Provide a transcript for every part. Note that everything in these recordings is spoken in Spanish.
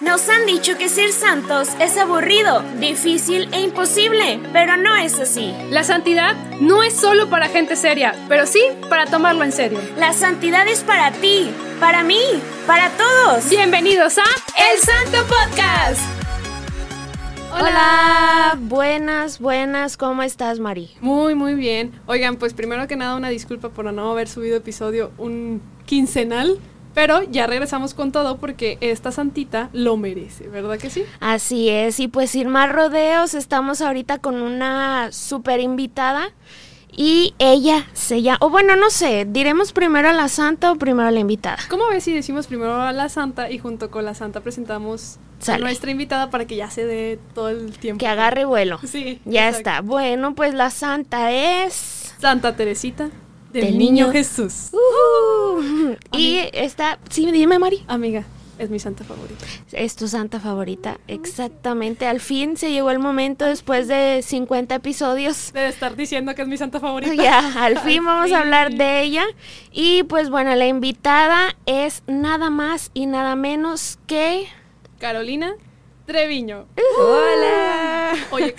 Nos han dicho que ser santos es aburrido, difícil e imposible, pero no es así. La santidad no es solo para gente seria, pero sí para tomarlo en serio. La santidad es para ti, para mí, para todos. Bienvenidos a El Santo Podcast. Hola. buenas, buenas, ¿cómo estás, Mari? Muy, muy bien. Oigan, pues primero que nada una disculpa por no haber subido episodio un quincenal. Pero ya regresamos con todo porque esta santita lo merece, ¿verdad que sí? Así es, y pues sin más rodeos, estamos ahorita con una súper invitada y ella se llama, o bueno, no sé, diremos primero a la santa o primero a la invitada. ¿Cómo ves si decimos primero a la santa y junto con la santa presentamos a nuestra invitada para que ya se dé todo el tiempo? Que agarre vuelo. Sí. Ya está. Bueno, pues la santa es... Santa Teresita del, niño, Jesús. Uh, y está, sí, dime, Mari. Amiga, es mi santa favorita. Es tu santa favorita, exactamente. Al fin se llegó el momento después de 50 episodios. De estar diciendo que es mi santa favorita. Ya, al fin vamos a hablar de ella. Y pues bueno, la invitada es nada más y nada menos que... Carolina Treviño. Hola. Oye,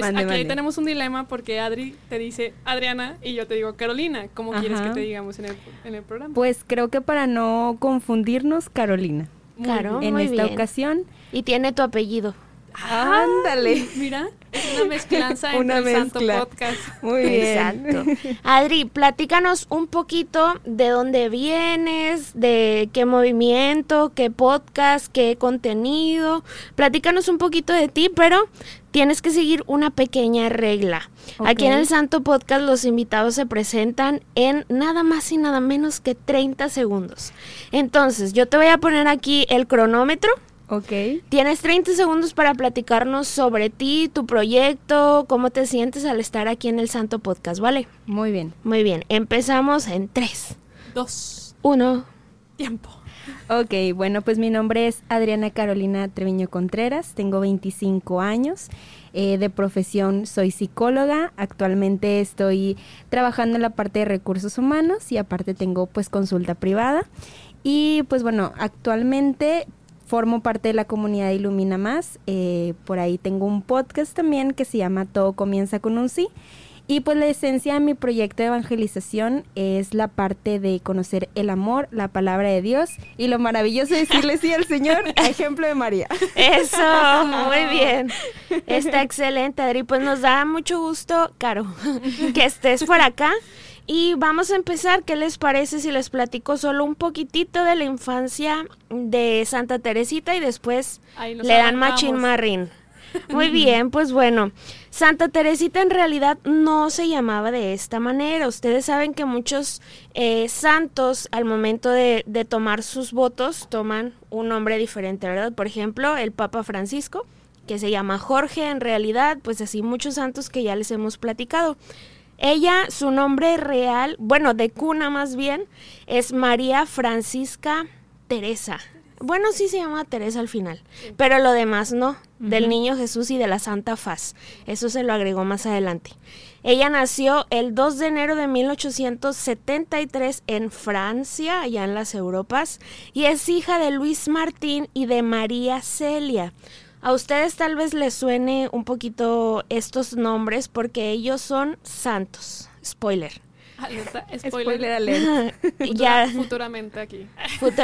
Caro. aquí tenemos un dilema porque Adri te dice Adriana y yo te digo Carolina. ¿Cómo quieres que te digamos en el, programa? Pues creo que para no confundirnos, Carolina. claro, en esta ocasión. Y tiene tu apellido. Ándale. Mira, es una mezclanza entre el Santo Podcast. Muy bien. Exacto. Adri, platícanos un poquito de dónde vienes, de qué movimiento, qué podcast, qué contenido. Platícanos un poquito de ti, pero tienes que seguir una pequeña regla. Aquí en el Santo Podcast los invitados se presentan en nada más y nada menos que 30 segundos. Entonces, yo te voy a poner aquí el cronómetro. Ok. Tienes 30 segundos para platicarnos sobre ti, tu proyecto, cómo te sientes al estar aquí en el Santo Podcast, ¿vale? Muy bien. Muy bien. Empezamos en 3, 2, 1. Tiempo. Ok, bueno, pues mi nombre es Adriana Carolina Treviño Contreras, tengo 25 años, eh, de profesión soy psicóloga, actualmente estoy trabajando en la parte de recursos humanos y aparte tengo pues consulta privada. Y pues bueno, actualmente formo parte de la comunidad Ilumina Más. Eh, por ahí tengo un podcast también que se llama Todo comienza con un sí. Y pues la esencia de mi proyecto de evangelización es la parte de conocer el amor, la palabra de Dios y lo maravilloso de decirle sí al Señor, ejemplo de María. Eso, muy bien. Está excelente, Adri. Pues nos da mucho gusto, Caro, que estés por acá. Y vamos a empezar, ¿qué les parece si les platico solo un poquitito de la infancia de Santa Teresita y después le dan Machin Marín? Muy bien, pues bueno, Santa Teresita en realidad no se llamaba de esta manera. Ustedes saben que muchos eh, santos al momento de, de tomar sus votos toman un nombre diferente, ¿verdad? Por ejemplo, el Papa Francisco, que se llama Jorge en realidad, pues así muchos santos que ya les hemos platicado. Ella, su nombre real, bueno, de cuna más bien, es María Francisca Teresa. Bueno, sí se llama Teresa al final, pero lo demás no, del niño Jesús y de la Santa Faz. Eso se lo agregó más adelante. Ella nació el 2 de enero de 1873 en Francia, allá en las Europas, y es hija de Luis Martín y de María Celia. A ustedes tal vez les suene un poquito estos nombres porque ellos son santos. Spoiler. spoiler, alert. ya futuramente aquí.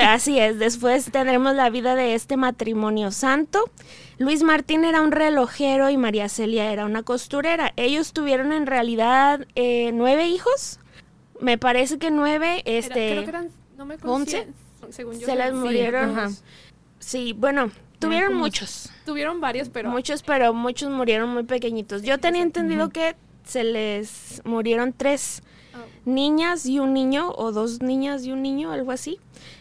así es. Después tendremos la vida de este matrimonio santo. Luis Martín era un relojero y María Celia era una costurera. Ellos tuvieron en realidad eh, nueve hijos. Me parece que nueve. Este, creo que eran, no me once. Según yo, se les murieron. sí, bueno, Tuvieron muchos. Tuvieron varios, pero... Muchos, pero muchos murieron muy pequeñitos. Yo tenía entendido que se les murieron tres oh. niñas y un niño, o dos niñas y un niño, algo así.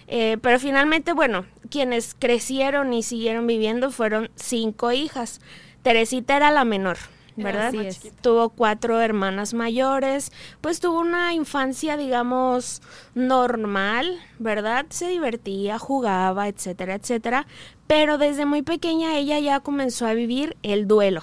Eh, pero finalmente, bueno, quienes crecieron y siguieron viviendo fueron cinco hijas. Teresita era la menor. ¿Verdad? Tuvo cuatro hermanas mayores, pues tuvo una infancia, digamos, normal, ¿verdad? Se divertía, jugaba, etcétera, etcétera. Pero desde muy pequeña ella ya comenzó a vivir el duelo.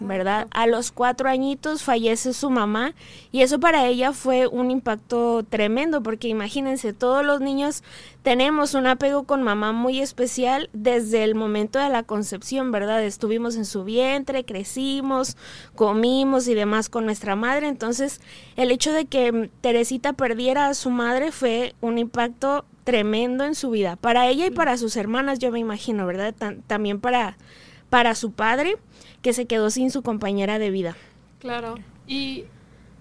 ¿Verdad? A los cuatro añitos fallece su mamá y eso para ella fue un impacto tremendo porque imagínense, todos los niños tenemos un apego con mamá muy especial desde el momento de la concepción, ¿verdad? Estuvimos en su vientre, crecimos, comimos y demás con nuestra madre, entonces el hecho de que Teresita perdiera a su madre fue un impacto tremendo en su vida, para ella y para sus hermanas, yo me imagino, ¿verdad? también para, para su padre que se quedó sin su compañera de vida. Claro. Y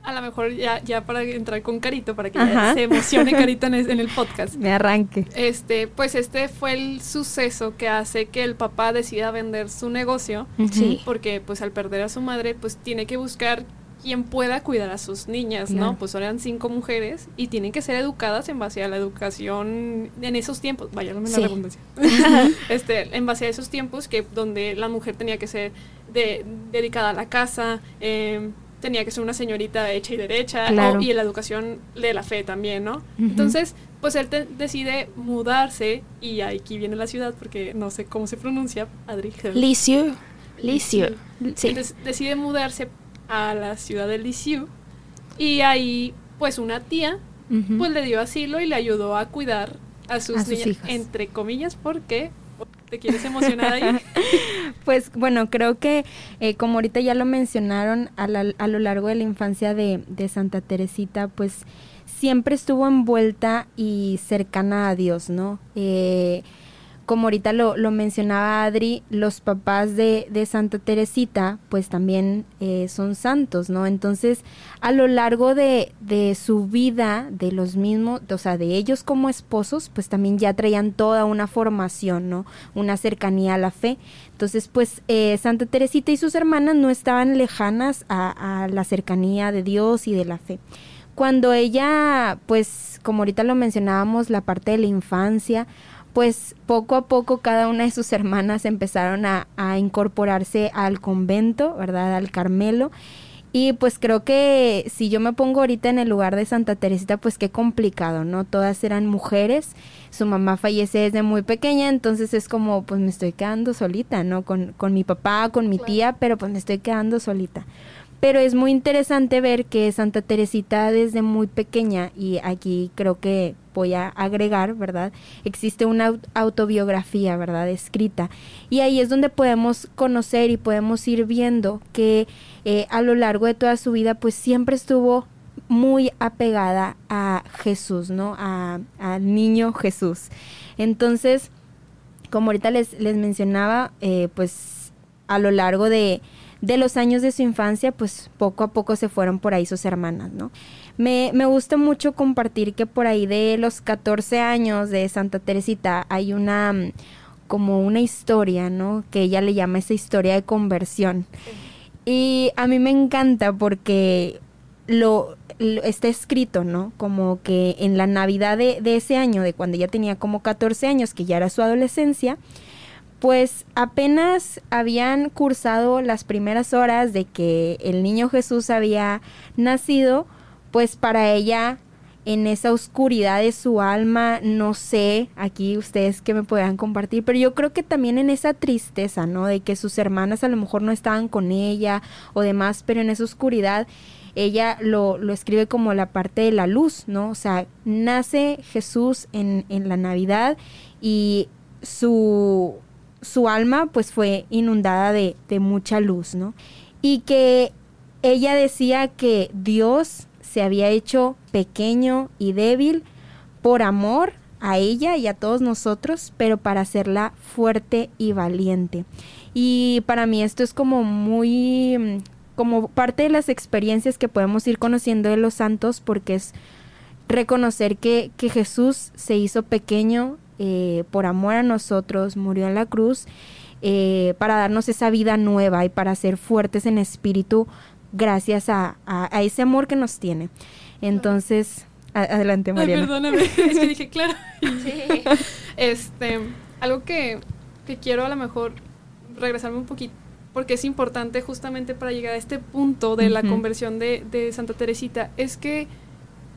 a lo mejor ya, ya para entrar con Carito, para que se emocione Carito en el, podcast. Me arranque. Este, pues este fue el suceso que hace que el papá decida vender su negocio. Sí. Porque pues al perder a su madre, pues tiene que buscar quien pueda cuidar a sus niñas, ¿no? Pues eran cinco mujeres y tienen que ser educadas en base a la educación en esos tiempos, vaya, no me la redundancia. este, en base a esos tiempos que donde la mujer tenía que ser de, dedicada a la casa, em, tenía que ser una señorita hecha y derecha, y en la educación de la fe también, ¿no? Entonces, pues él decide mudarse, y aquí viene la ciudad porque no sé cómo se pronuncia, Adrigel. Lisieux. Lisieux. Sí. Entonces, decide mudarse a la ciudad de Lisieux y ahí pues una tía pues le dio asilo y le ayudó a cuidar a sus, niñas, entre comillas, porque te quieres emocionar ahí. pues bueno, creo que eh, como ahorita ya lo mencionaron a, a lo largo de la infancia de, de Santa Teresita, pues siempre estuvo envuelta y cercana a Dios, ¿no? Eh, como ahorita lo, lo, mencionaba Adri, los papás de, de Santa Teresita, pues también eh, son santos, ¿no? Entonces, a lo largo de, de, su vida, de los mismos, o sea, de ellos como esposos, pues también ya traían toda una formación, ¿no? Una cercanía a la fe. Entonces, pues eh, Santa Teresita y sus hermanas no estaban lejanas a, a la cercanía de Dios y de la fe. Cuando ella, pues, como ahorita lo mencionábamos, la parte de la infancia, pues poco a poco cada una de sus hermanas empezaron a, incorporarse al convento, ¿verdad? Al Carmelo. Y pues creo que si yo me pongo ahorita en el lugar de Santa Teresita, pues qué complicado, ¿no? Todas eran mujeres, su mamá fallece desde muy pequeña, entonces es como, pues me estoy quedando solita, ¿no? Con, con mi papá, con mi tía, pero pues me estoy quedando solita. Pero es muy interesante ver que Santa Teresita desde muy pequeña, y aquí creo que voy a agregar, ¿verdad? Existe una autobiografía, ¿verdad? Escrita. Y ahí es donde podemos conocer y podemos ir viendo que eh, a lo largo de toda su vida, pues siempre estuvo muy apegada a Jesús, ¿no? Al niño Jesús. Entonces, como ahorita les, les mencionaba, eh, pues a lo largo de, de los años de su infancia, pues poco a poco se fueron por ahí sus hermanas, ¿no? Me, me gusta mucho compartir que por ahí de los 14 años de Santa Teresita hay una mm, como una historia, ¿no? Que ella le llama esa historia de conversión. Y a mí me encanta porque lo, está escrito, ¿no? Como que en la Navidad de, de, ese año, de cuando ella tenía como 14 años, que ya era su adolescencia, pues apenas habían cursado las primeras horas de que el niño Jesús había nacido, pues para ella en esa oscuridad de su alma, no sé, aquí ustedes que me puedan compartir, pero yo creo que también en esa tristeza, ¿no? De que sus hermanas a lo mejor no estaban con ella o demás, pero en esa oscuridad ella lo, lo escribe como la parte de la luz, ¿no? O sea, nace Jesús en, en la Navidad y su su alma pues fue inundada de, mucha luz, ¿no? Y que ella decía que Dios se había hecho pequeño y débil por amor a ella y a todos nosotros, pero para hacerla fuerte y valiente. Y para mí esto es como muy, como parte de las experiencias que podemos ir conociendo de los santos, porque es reconocer que, que Jesús se hizo pequeño eh, por amor a nosotros, murió en la cruz eh, para darnos esa vida nueva y para ser fuertes en espíritu gracias a, ese amor que nos tiene. Entonces, adelante Mariana. perdóname, es que dije, claro. Este, algo que, quiero a lo mejor regresarme un poquito porque es importante justamente para llegar a este punto de la conversión de, de, Santa Teresita, es que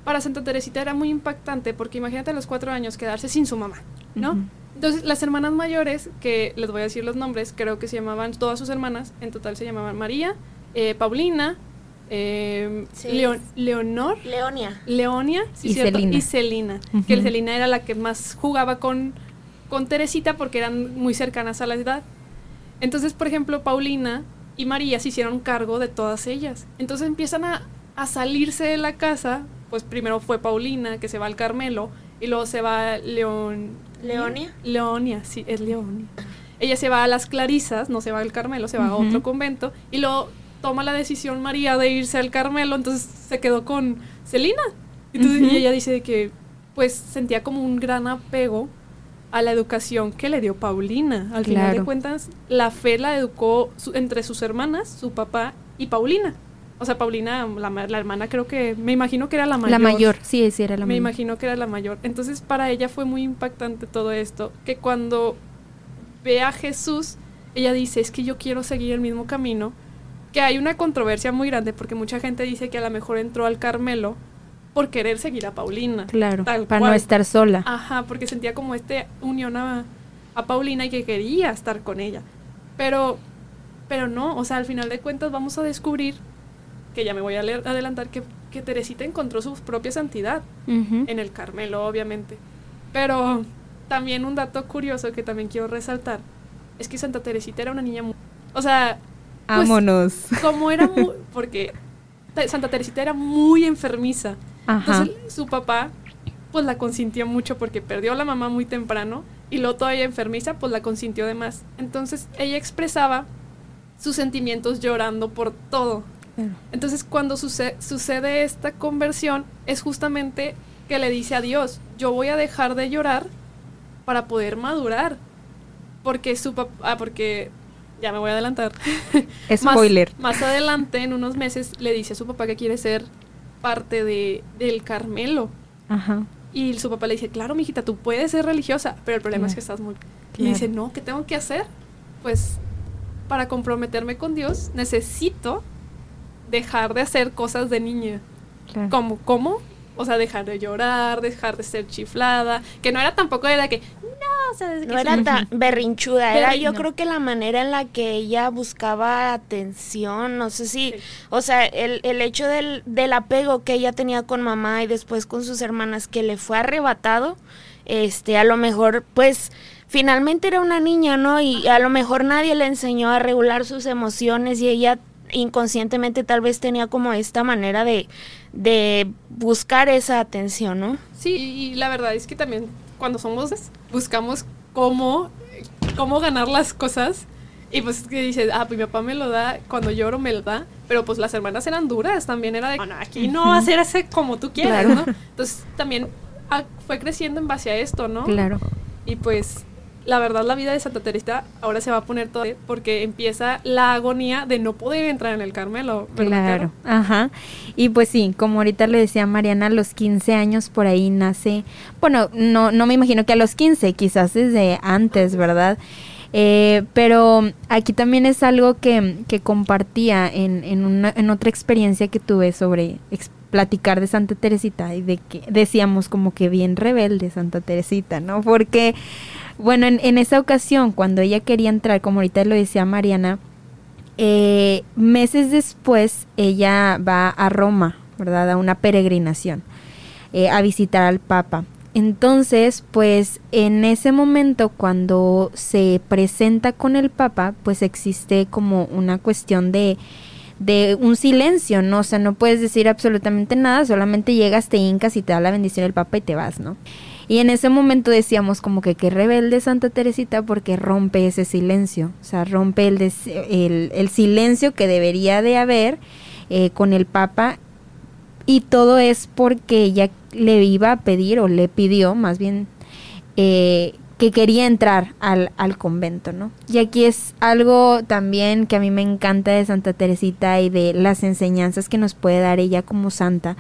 para Santa Teresita era muy impactante porque imagínate a los cuatro años quedarse sin su mamá, ¿no? Entonces, las hermanas mayores, que les voy a decir los nombres, creo que se llamaban, todas sus hermanas, en total se llamaban María, eh, Paulina, eh, Leonor, Leonia, Leonia y, Celina. y Celina. Que Celina era la que más jugaba con, con Teresita porque eran muy cercanas a la edad. Entonces, por ejemplo, Paulina y María se hicieron cargo de todas ellas. Entonces empiezan a, a salirse de la casa. Pues primero fue Paulina, que se va al Carmelo, y luego se va León. ¿Leonia? Leonia, sí, es Leonia. Ella se va a las Clarisas, no se va al Carmelo, se va a otro convento, y luego toma la decisión María de irse al Carmelo, entonces se quedó con Celina. Entonces, Y ella dice que pues sentía como un gran apego a la educación que le dio Paulina. Al final de cuentas, la fe la educó entre sus hermanas, su papá y Paulina. O sea, Paulina, la, hermana creo que, me imagino que era la mayor. La mayor, sí, sí, era la mayor. Me imagino que era la mayor. Entonces, para ella fue muy impactante todo esto, que cuando ve a Jesús, ella dice, es que yo quiero seguir el mismo camino que hay una controversia muy grande porque mucha gente dice que a lo mejor entró al Carmelo por querer seguir a Paulina. Claro, para no estar sola. Ajá, porque sentía como este unión a, Paulina y que quería estar con ella. Pero, pero no, o sea, al final de cuentas vamos a descubrir, que ya me voy a adelantar, que, que Teresita encontró su propia santidad en el Carmelo, obviamente. Pero también un dato curioso que también quiero resaltar es que Santa Teresita era una niña muy... O sea, pues, Vámonos. como era muy, porque Santa Teresita era muy enfermiza. Entonces su papá pues la consintió mucho porque perdió a la mamá muy temprano y luego todavía enfermiza pues la consintió de más. Entonces ella expresaba sus sentimientos llorando por todo. Entonces cuando sucede, sucede esta conversión es justamente que le dice a Dios, yo voy a dejar de llorar para poder madurar. Porque su papá, ah, porque ya me voy a adelantar. Spoiler. Más, adelante, en unos meses, le dice a su papá que quiere ser parte de, del Carmelo. Ajá. Y su papá le dice, claro, mijita, tú puedes ser religiosa, pero el problema es que estás muy... Y dice, no, ¿qué tengo que hacer? Pues para comprometerme con Dios necesito dejar de hacer cosas de niña. Como, ¿Cómo? O sea, dejar de llorar, dejar de ser chiflada, que no era tampoco de que, o sea, no era tan berrinchuda, era yo creo que la manera en la que ella buscaba atención, no sé si, o sea, el, el hecho del, del apego que ella tenía con mamá y después con sus hermanas que le fue arrebatado, este, a lo mejor, pues, finalmente era una niña, ¿no? Y a lo mejor nadie le enseñó a regular sus emociones y ella inconscientemente tal vez tenía como esta manera de, de buscar esa atención, ¿no? Sí, y la verdad es que también cuando somos buscamos cómo, cómo ganar las cosas. Y pues que dices, ah, pues mi papá me lo da, cuando lloro me lo da, pero pues las hermanas eran duras, también era de, bueno, aquí no ser ese como tú quieras, ¿no? Entonces también ah, fue creciendo en base a esto, ¿no? Claro. Y pues la verdad la vida de Santa Teresa ahora se va a poner todo porque empieza la agonía de no poder entrar en el Carmelo. Claro, ajá. Y pues sí, como ahorita le decía Mariana, a los 15 años por ahí nace, bueno, no, no me imagino que a los 15, quizás desde antes, ¿verdad? Eh, pero aquí también es algo que, que compartía en, en, una, en otra experiencia que tuve sobre platicar de Santa Teresita y de que decíamos como que bien rebelde Santa Teresita, ¿no? Porque bueno, en, esa ocasión, cuando ella quería entrar, como ahorita lo decía Mariana, eh, meses después ella va a Roma, ¿verdad? A una peregrinación, eh, a visitar al Papa. Entonces, pues en ese momento, cuando se presenta con el Papa, pues existe como una cuestión de, de un silencio, ¿no? O sea, no puedes decir absolutamente nada, solamente llegas, te hincas y te da la bendición del Papa y te vas, ¿no? Y en ese momento decíamos como que qué rebelde Santa Teresita porque rompe ese silencio, o sea, rompe el, el, silencio que debería de haber eh, con el Papa y todo es porque ella le iba a pedir o le pidió más bien eh, que quería entrar al, al, convento, ¿no? Y aquí es algo también que a mí me encanta de Santa Teresita y de las enseñanzas que nos puede dar ella como santa,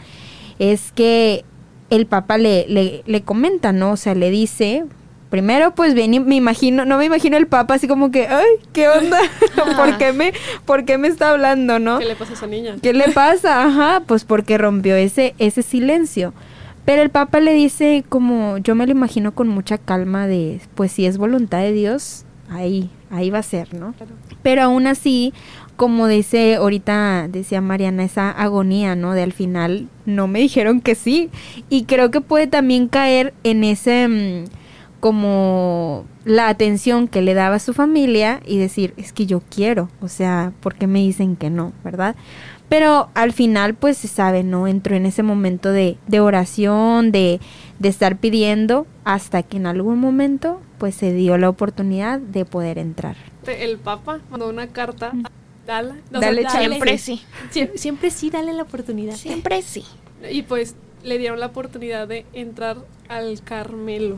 es que el papá le, le, le comenta, ¿no? O sea, le dice, primero pues bien, me imagino, no me imagino el papa así como que, ay, ¿qué onda? ¿Por qué me, por qué me está hablando, no? ¿Qué le pasa a esa niña? ¿Qué le pasa? Ajá, pues porque rompió ese, ese silencio. Pero el Papa le dice como, yo me lo imagino con mucha calma de, pues si es voluntad de Dios, ahí, ahí va a ser, ¿no? Pero aún así, como dice ahorita, decía Mariana, esa agonía, ¿no? De al final no me dijeron que sí. Y creo que puede también caer en ese... Mm, como la atención que le daba a su familia y decir, es que yo quiero, o sea, ¿por qué me dicen que no, verdad? Pero al final, pues se sabe, ¿no? Entró en ese momento de, de oración, de, de, estar pidiendo, hasta que en algún momento, pues se dio la oportunidad de poder entrar. El Papa mandó una carta. Dale, dale, siempre sí. Siempre sí, dale la oportunidad. Siempre sí. Y pues le dieron la oportunidad de entrar al Carmelo.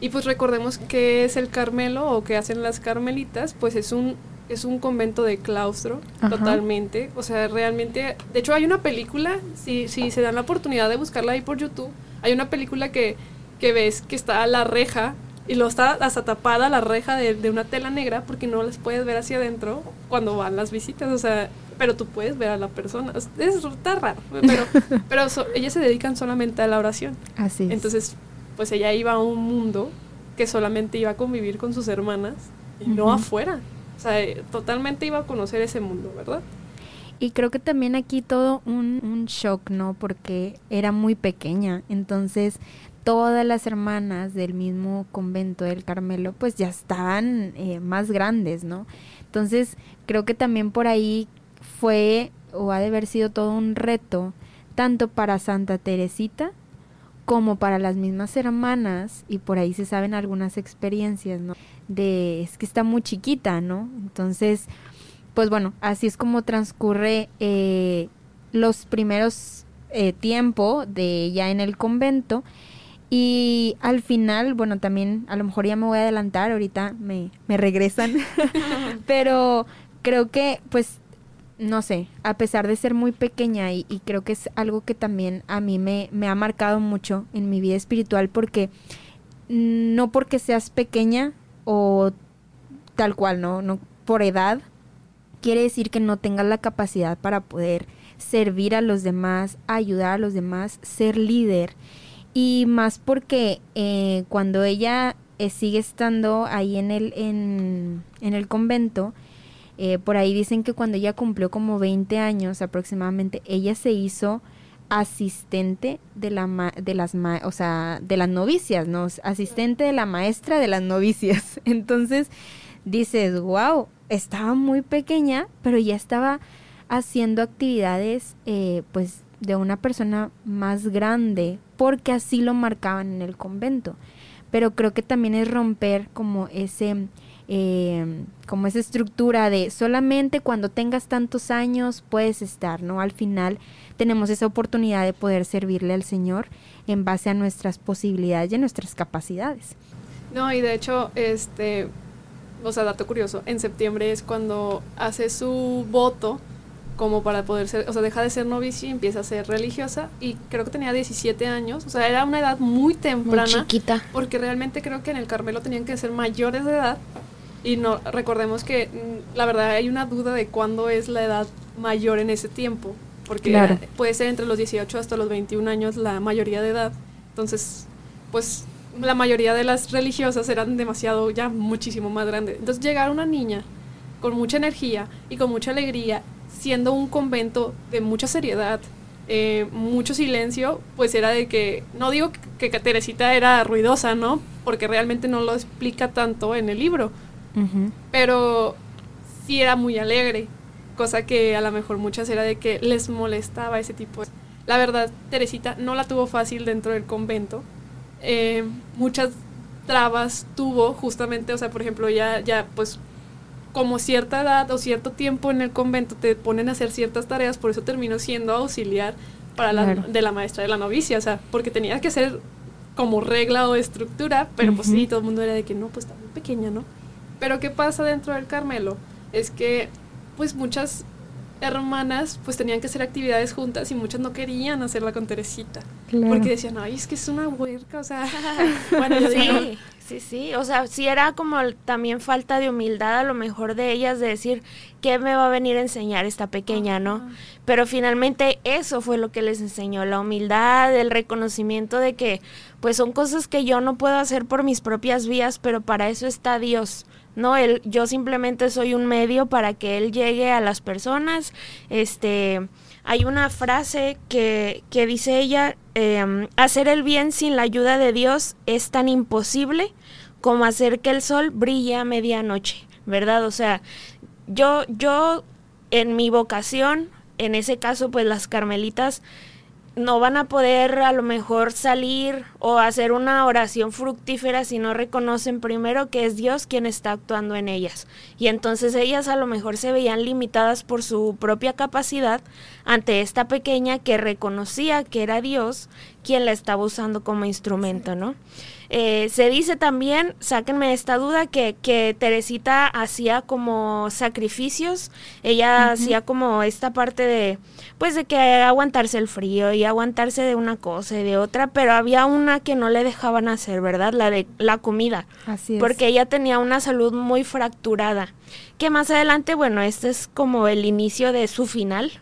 Y pues recordemos que es el Carmelo o que hacen las Carmelitas, pues es un es un convento de claustro, totalmente. O sea, realmente. De hecho, hay una película, si, si se dan la oportunidad de buscarla ahí por YouTube, hay una película que, que ves que está la reja y lo está hasta tapada la reja de, de, una tela negra porque no las puedes ver hacia adentro cuando van las visitas. O sea, pero tú puedes ver a la persona. Es, está raro, pero, pero ellas se dedican solamente a la oración. Así es. Entonces, pues ella iba a un mundo que solamente iba a convivir con sus hermanas y no afuera. O sea, totalmente iba a conocer ese mundo, ¿verdad? Y creo que también aquí todo un, un shock, ¿no? Porque era muy pequeña. Entonces, todas las hermanas del mismo convento del Carmelo, pues ya estaban eh, más grandes, ¿no? Entonces, creo que también por ahí fue o ha de haber sido todo un reto, tanto para Santa Teresita como para las mismas hermanas, y por ahí se saben algunas experiencias, ¿no? de es que está muy chiquita, ¿no? Entonces, pues bueno, así es como transcurre eh, los primeros eh, tiempo de ella en el convento. Y al final, bueno, también a lo mejor ya me voy a adelantar, ahorita me, me regresan, pero creo que pues no sé, a pesar de ser muy pequeña y, creo que es algo que también a mí me, me ha marcado mucho en mi vida espiritual porque no porque seas pequeña o tal cual, ¿no? no por edad, quiere decir que no tengas la capacidad para poder servir a los demás, ayudar a los demás, ser líder. Y más porque eh, cuando ella eh, sigue estando ahí en el, en, en el convento, eh, por ahí dicen que cuando ella cumplió como 20 años aproximadamente, ella se hizo asistente de la de las o sea, de las novicias, ¿no? Asistente de la maestra de las novicias. Entonces dices, wow, estaba muy pequeña, pero ya estaba haciendo actividades, eh, pues, de una persona más grande, porque así lo marcaban en el convento. Pero creo que también es romper como ese eh, como esa estructura de solamente cuando tengas tantos años puedes estar, ¿no? Al final tenemos esa oportunidad de poder servirle al Señor en base a nuestras posibilidades y a nuestras capacidades. No, y de hecho, este, o sea, dato curioso, en septiembre es cuando hace su voto como para poder ser, o sea, deja de ser novicia y empieza a ser religiosa y creo que tenía 17 años, o sea, era una edad muy temprana. Muy chiquita. Porque realmente creo que en el Carmelo tenían que ser mayores de edad y no recordemos que mm, la verdad hay una duda de cuándo es la edad mayor en ese tiempo, porque puede ser entre los 18 hasta los 21 años la mayoría de edad. Entonces, pues la mayoría de las religiosas eran demasiado, ya muchísimo más grandes. Entonces llegar una niña con mucha energía y con mucha alegría, siendo un convento de mucha seriedad, eh, mucho silencio, pues era de que, no digo que, que Teresita era ruidosa, ¿no? Porque realmente no lo explica tanto en el libro, pero sí era muy alegre, cosa que a lo mejor muchas era de que les molestaba ese tipo. La verdad, Teresita no la tuvo fácil dentro del convento. Eh, muchas trabas tuvo justamente, o sea, por ejemplo, ya, ya pues como cierta edad o cierto tiempo en el convento te ponen a hacer ciertas tareas, por eso terminó siendo auxiliar para la, de la maestra de la novicia, o sea, porque tenía que ser como regla o estructura, pero pues sí, todo el mundo era de que no, pues está muy pequeña, ¿no? Pero ¿qué pasa dentro del Carmelo? Es que pues muchas hermanas pues tenían que hacer actividades juntas y muchas no querían hacerla con Teresita. Porque decían, ay, es que es una huerca, o sea, bueno, yo sí, Sí, sí, o sea, sí era como también falta de humildad a lo mejor de ellas de decir, ¿qué me va a venir a enseñar esta pequeña, no? Pero finalmente eso fue lo que les enseñó, la humildad, el reconocimiento de que pues son cosas que yo no puedo hacer por mis propias vías, pero para eso está Dios. No, él, yo simplemente soy un medio para que él llegue a las personas. Este, hay una frase que, que dice ella, em, hacer el bien sin la ayuda de Dios es tan imposible como hacer que el sol brille a medianoche, ¿verdad? O sea, yo, yo en mi vocación, en ese caso, pues las carmelitas no van a poder a lo mejor salir o hacer una oración fructífera si no reconocen primero que es Dios quien está actuando en ellas. Y entonces ellas a lo mejor se veían limitadas por su propia capacidad ante esta pequeña que reconocía que era Dios quien la estaba usando como instrumento, ¿no? Eh, se dice también, sáquenme esta duda, que, que Teresita hacía como sacrificios, ella hacía como esta parte de, pues de que aguantarse el frío y aguantarse de una cosa y de otra, pero había una que no le dejaban hacer, ¿verdad? La de la comida. Así es. Porque ella tenía una salud muy fracturada, que más adelante, bueno, este es como el inicio de su final,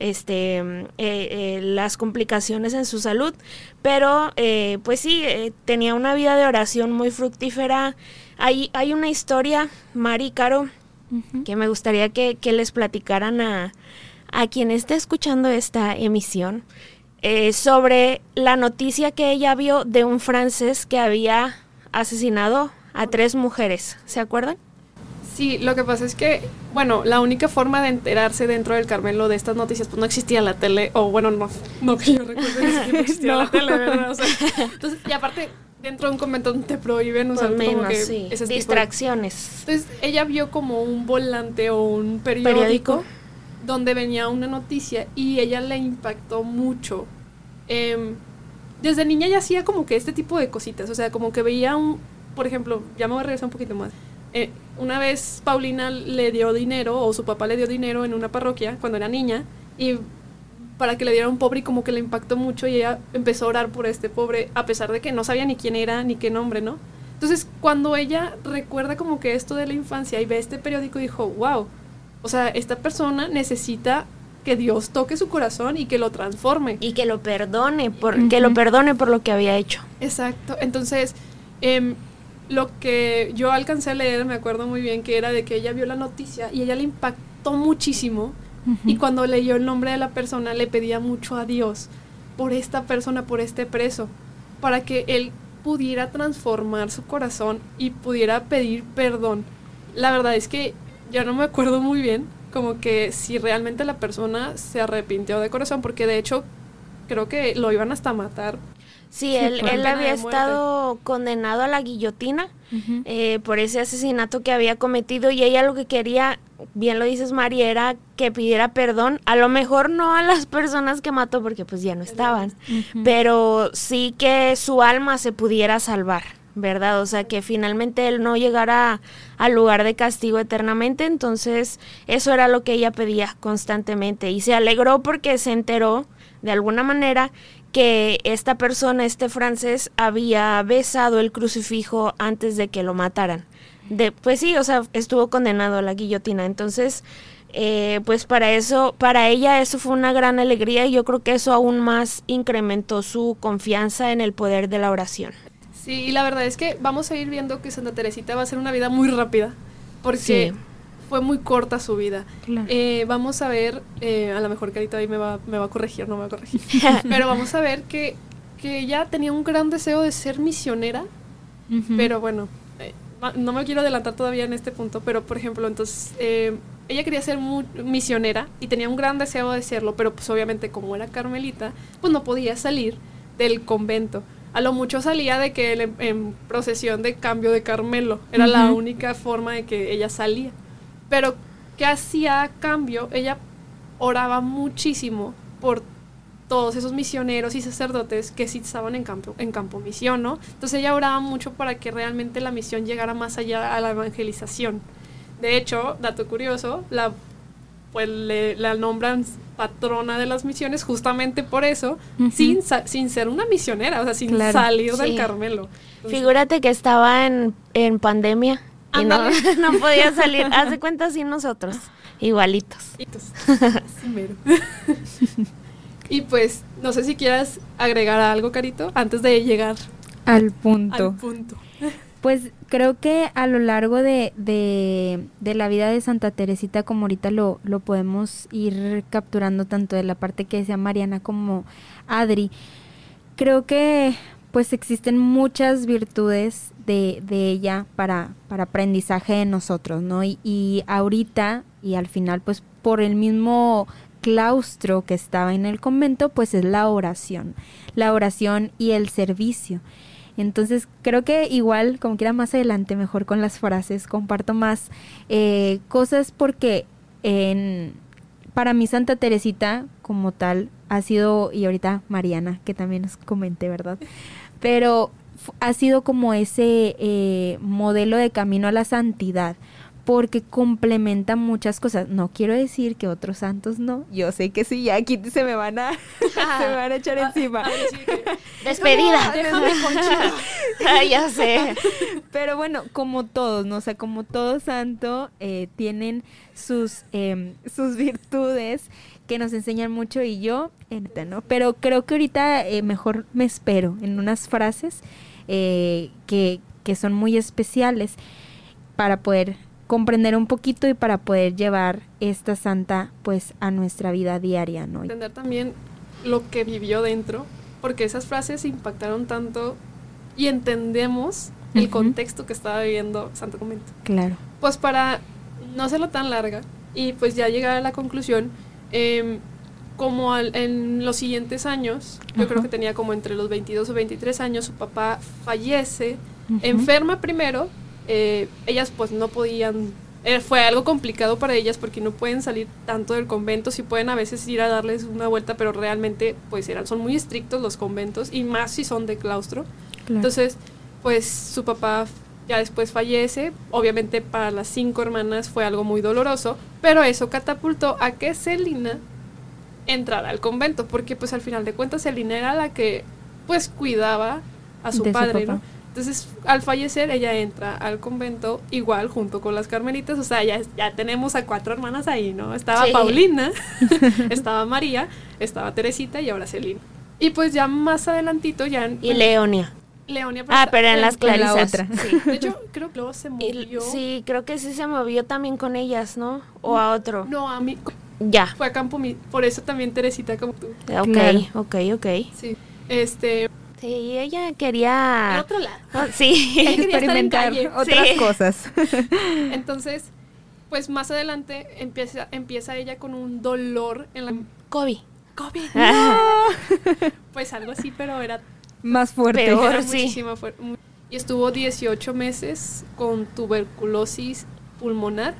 este, eh, eh, las complicaciones en su salud, pero eh, pues sí, tenía una vida de oración muy fructífera. Hay, hay una historia, Mari Caro, que me gustaría que, les platicaran a, a, quien esté escuchando esta emisión sobre la noticia que ella vio de un francés que había asesinado a tres mujeres. ¿Se acuerdan? Sí, lo que pasa es que, bueno, la única forma de enterarse dentro del Carmelo de estas noticias, pues no existía la tele, o bueno, no, no que yo recuerde que no existía la tele, ¿verdad? O sea, entonces, y aparte, dentro de un convento te prohíben usar menos, como que sí. distracciones. Entonces, ella vio como un volante o un periódico, donde venía una noticia y ella le impactó mucho. Eh, desde niña ya hacía como que este tipo de cositas, o sea, como que veía un, por ejemplo, ya me voy a regresar un poquito más eh, una vez Paulina le dio dinero, o su papá le dio dinero en una parroquia cuando era niña, y para que le diera un pobre y como que le impactó mucho y ella empezó a orar por este pobre, a pesar de que no sabía ni quién era ni qué nombre, ¿no? Entonces, cuando ella recuerda como que esto de la infancia y ve este periódico, dijo, wow, o sea, esta persona necesita que Dios toque su corazón y que lo transforme. Y que lo perdone, por, que lo perdone por lo que había hecho. Exacto. Entonces, eh, lo que yo alcancé a leer, me acuerdo muy bien, que era de que ella vio la noticia y ella le impactó muchísimo. Y cuando leyó el nombre de la persona, le pedía mucho a Dios por esta persona, por este preso, para que él pudiera transformar su corazón y pudiera pedir perdón. La verdad es que ya no me acuerdo muy bien, como que si realmente la persona se arrepintió de corazón, porque de hecho creo que lo iban hasta matar Sí, él, él había estado condenado a la guillotina eh, por ese asesinato que había cometido y ella lo que quería, bien lo dices María, era que pidiera perdón, a lo mejor no a las personas que mató porque pues ya no estaban, pero sí que su alma se pudiera salvar. ¿verdad? O sea, que finalmente él no llegara al lugar de castigo eternamente, entonces eso era lo que ella pedía constantemente y se alegró porque se enteró de alguna manera que esta persona, este francés, había besado el crucifijo antes de que lo mataran. De, pues sí, o sea, estuvo condenado a la guillotina. Entonces, eh, pues para eso, para ella eso fue una gran alegría y yo creo que eso aún más incrementó su confianza en el poder de la oración. Sí, y la verdad es que vamos a ir viendo que Santa Teresita va a ser una vida muy rápida, porque fue muy corta su vida. Eh, vamos a ver, eh, a lo mejor Carita ahí me va, me va a corregir, no me va a corregir, pero vamos a ver que, que ella tenía un gran deseo de ser misionera, pero bueno, eh, no me quiero adelantar todavía en este punto, pero por ejemplo, entonces, ella quería ser misionera y tenía un gran deseo de serlo, pero pues obviamente como era carmelita, pues no podía salir del convento a lo mucho salía de que en, procesión de cambio de Carmelo. Era la única forma de que ella salía. Pero, ¿qué hacía a cambio? Ella oraba muchísimo por todos esos misioneros y sacerdotes que sí estaban en campo, en campo misión, ¿no? Entonces ella oraba mucho para que realmente la misión llegara más allá a la evangelización. De hecho, dato curioso, la pues le, la nombran patrona de las misiones justamente por eso, sin, sin ser una misionera, o sea, sin salir del Carmelo. Figúrate que estaba en, en pandemia y no, no, podía salir. Haz de cuenta así nosotros, igualitos. y pues, no sé si quieras agregar algo, Carito, antes de llegar al punto. Al punto. Pues creo que a lo largo de, de, de, la vida de Santa Teresita, como ahorita lo, lo podemos ir capturando tanto de la parte que decía Mariana como Adri, creo que pues existen muchas virtudes de, de ella para, para aprendizaje de nosotros, ¿no? Y, y ahorita y al final pues por el mismo claustro que estaba en el convento, pues es la oración, la oración y el servicio. Entonces creo que igual, como quiera más adelante, mejor con las frases, comparto más eh, cosas porque en, para mí Santa Teresita como tal ha sido, y ahorita Mariana, que también nos comenté, ¿verdad? Pero ha sido como ese eh, modelo de camino a la santidad porque complementa muchas cosas. No quiero decir que otros santos no. Yo sé que sí, ya aquí se me van a, se me van a echar ah, encima. Despedida. déjame ya sé. Pero bueno, como todos, ¿no? O sea, como todo santo, eh, tienen sus, em, sus virtudes que nos enseñan mucho y yo, ¿no? Pero creo que ahorita eh, mejor me espero en unas frases eh, que, que son muy especiales para poder comprender un poquito y para poder llevar esta santa pues a nuestra vida diaria, ¿no? Entender también lo que vivió dentro, porque esas frases impactaron tanto y entendemos el contexto que estaba viviendo Santo Comento. Claro. Pues para no hacerlo tan larga y pues ya llegar a la conclusión, em, como en los siguientes años, yo creo que tenía como entre los 22 o 23 años, su papá fallece, enferma primero, eh, ellas pues no podían, eh, fue algo complicado para ellas porque no pueden salir tanto del convento, si pueden a veces ir a darles una vuelta, pero realmente pues eran, son muy estrictos los conventos y más si son de claustro. Entonces, pues su papá ya después fallece, obviamente para las cinco hermanas fue algo muy doloroso, pero eso catapultó a que Celina entrara al convento, porque pues al final de cuentas Celina era la que pues cuidaba a su padre, ¿no? Entonces, al fallecer, ella entra al convento igual junto con las carmelitas. O sea, ya, ya tenemos a cuatro hermanas ahí, ¿no? Estaba Paulina, estaba María, estaba Teresita y ahora Celina. Y pues ya más adelantito ya... y Leonia. Leonia. ah, pero en las clarisas. otra. Sí. De hecho, creo que luego se movió. sí, creo que sí se movió también con ellas, ¿no? O a otro. No, a mí. Ya. Fue a Campo Por eso también Teresita como tú. Ok, ok, ok. Sí. Este, Sí, ella quería... otro lado. Oh, sí, experimentar otras cosas. Entonces, pues más adelante empieza, empieza ella con un dolor en la... COVID. COVID. pues algo así, pero era... Más fuerte. Peor, sí. Y estuvo 18 meses con tuberculosis pulmonar,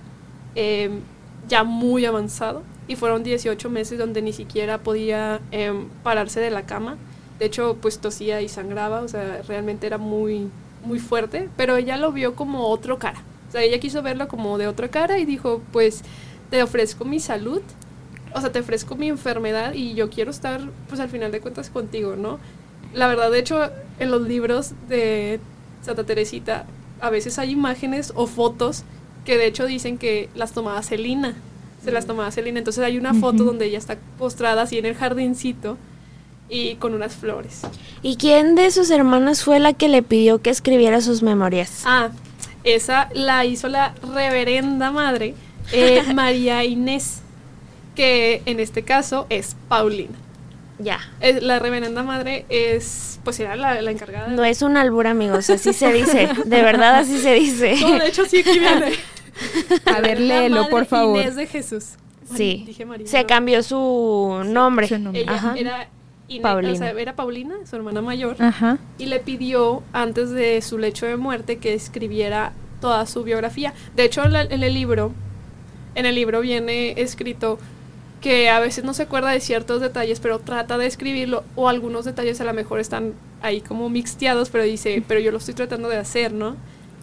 em, ya muy avanzado. Y fueron 18 meses donde ni siquiera podía em, pararse de la cama de hecho, pues tosía y sangraba, o sea, realmente era muy, muy fuerte, pero ella lo vio como otro cara. O sea, ella quiso verlo como de otra cara y dijo, pues te ofrezco mi salud, o sea, te ofrezco mi enfermedad y yo quiero estar, pues al final de cuentas contigo, ¿no? La verdad, de hecho, en los libros de Santa Teresita, a veces hay imágenes o fotos que de hecho dicen que las tomaba Celina, se las tomaba Celina. Entonces hay una foto donde ella está postrada así en el jardincito y con unas flores. ¿Y quién de sus hermanas fue la que le pidió que escribiera sus memorias? Ah, esa la hizo la reverenda madre eh, María Inés, que en este caso es Paulina. Ya. la reverenda madre es, pues era la, encargada. No es un albur, amigos, así se dice. De verdad, así se dice. No, de hecho, sí, aquí viene. A ver, léelo, por favor. Inés de Jesús. Sí. Dije María, se cambió su nombre. Su nombre. Ella era Paulina. era Paulina, su hermana mayor, y le pidió antes de su lecho de muerte que escribiera toda su biografía. De hecho, en, el libro, en el libro viene escrito que a veces no se acuerda de ciertos detalles, pero trata de escribirlo, o algunos detalles a lo mejor están ahí como mixteados, pero dice, pero yo lo estoy tratando de hacer, ¿no?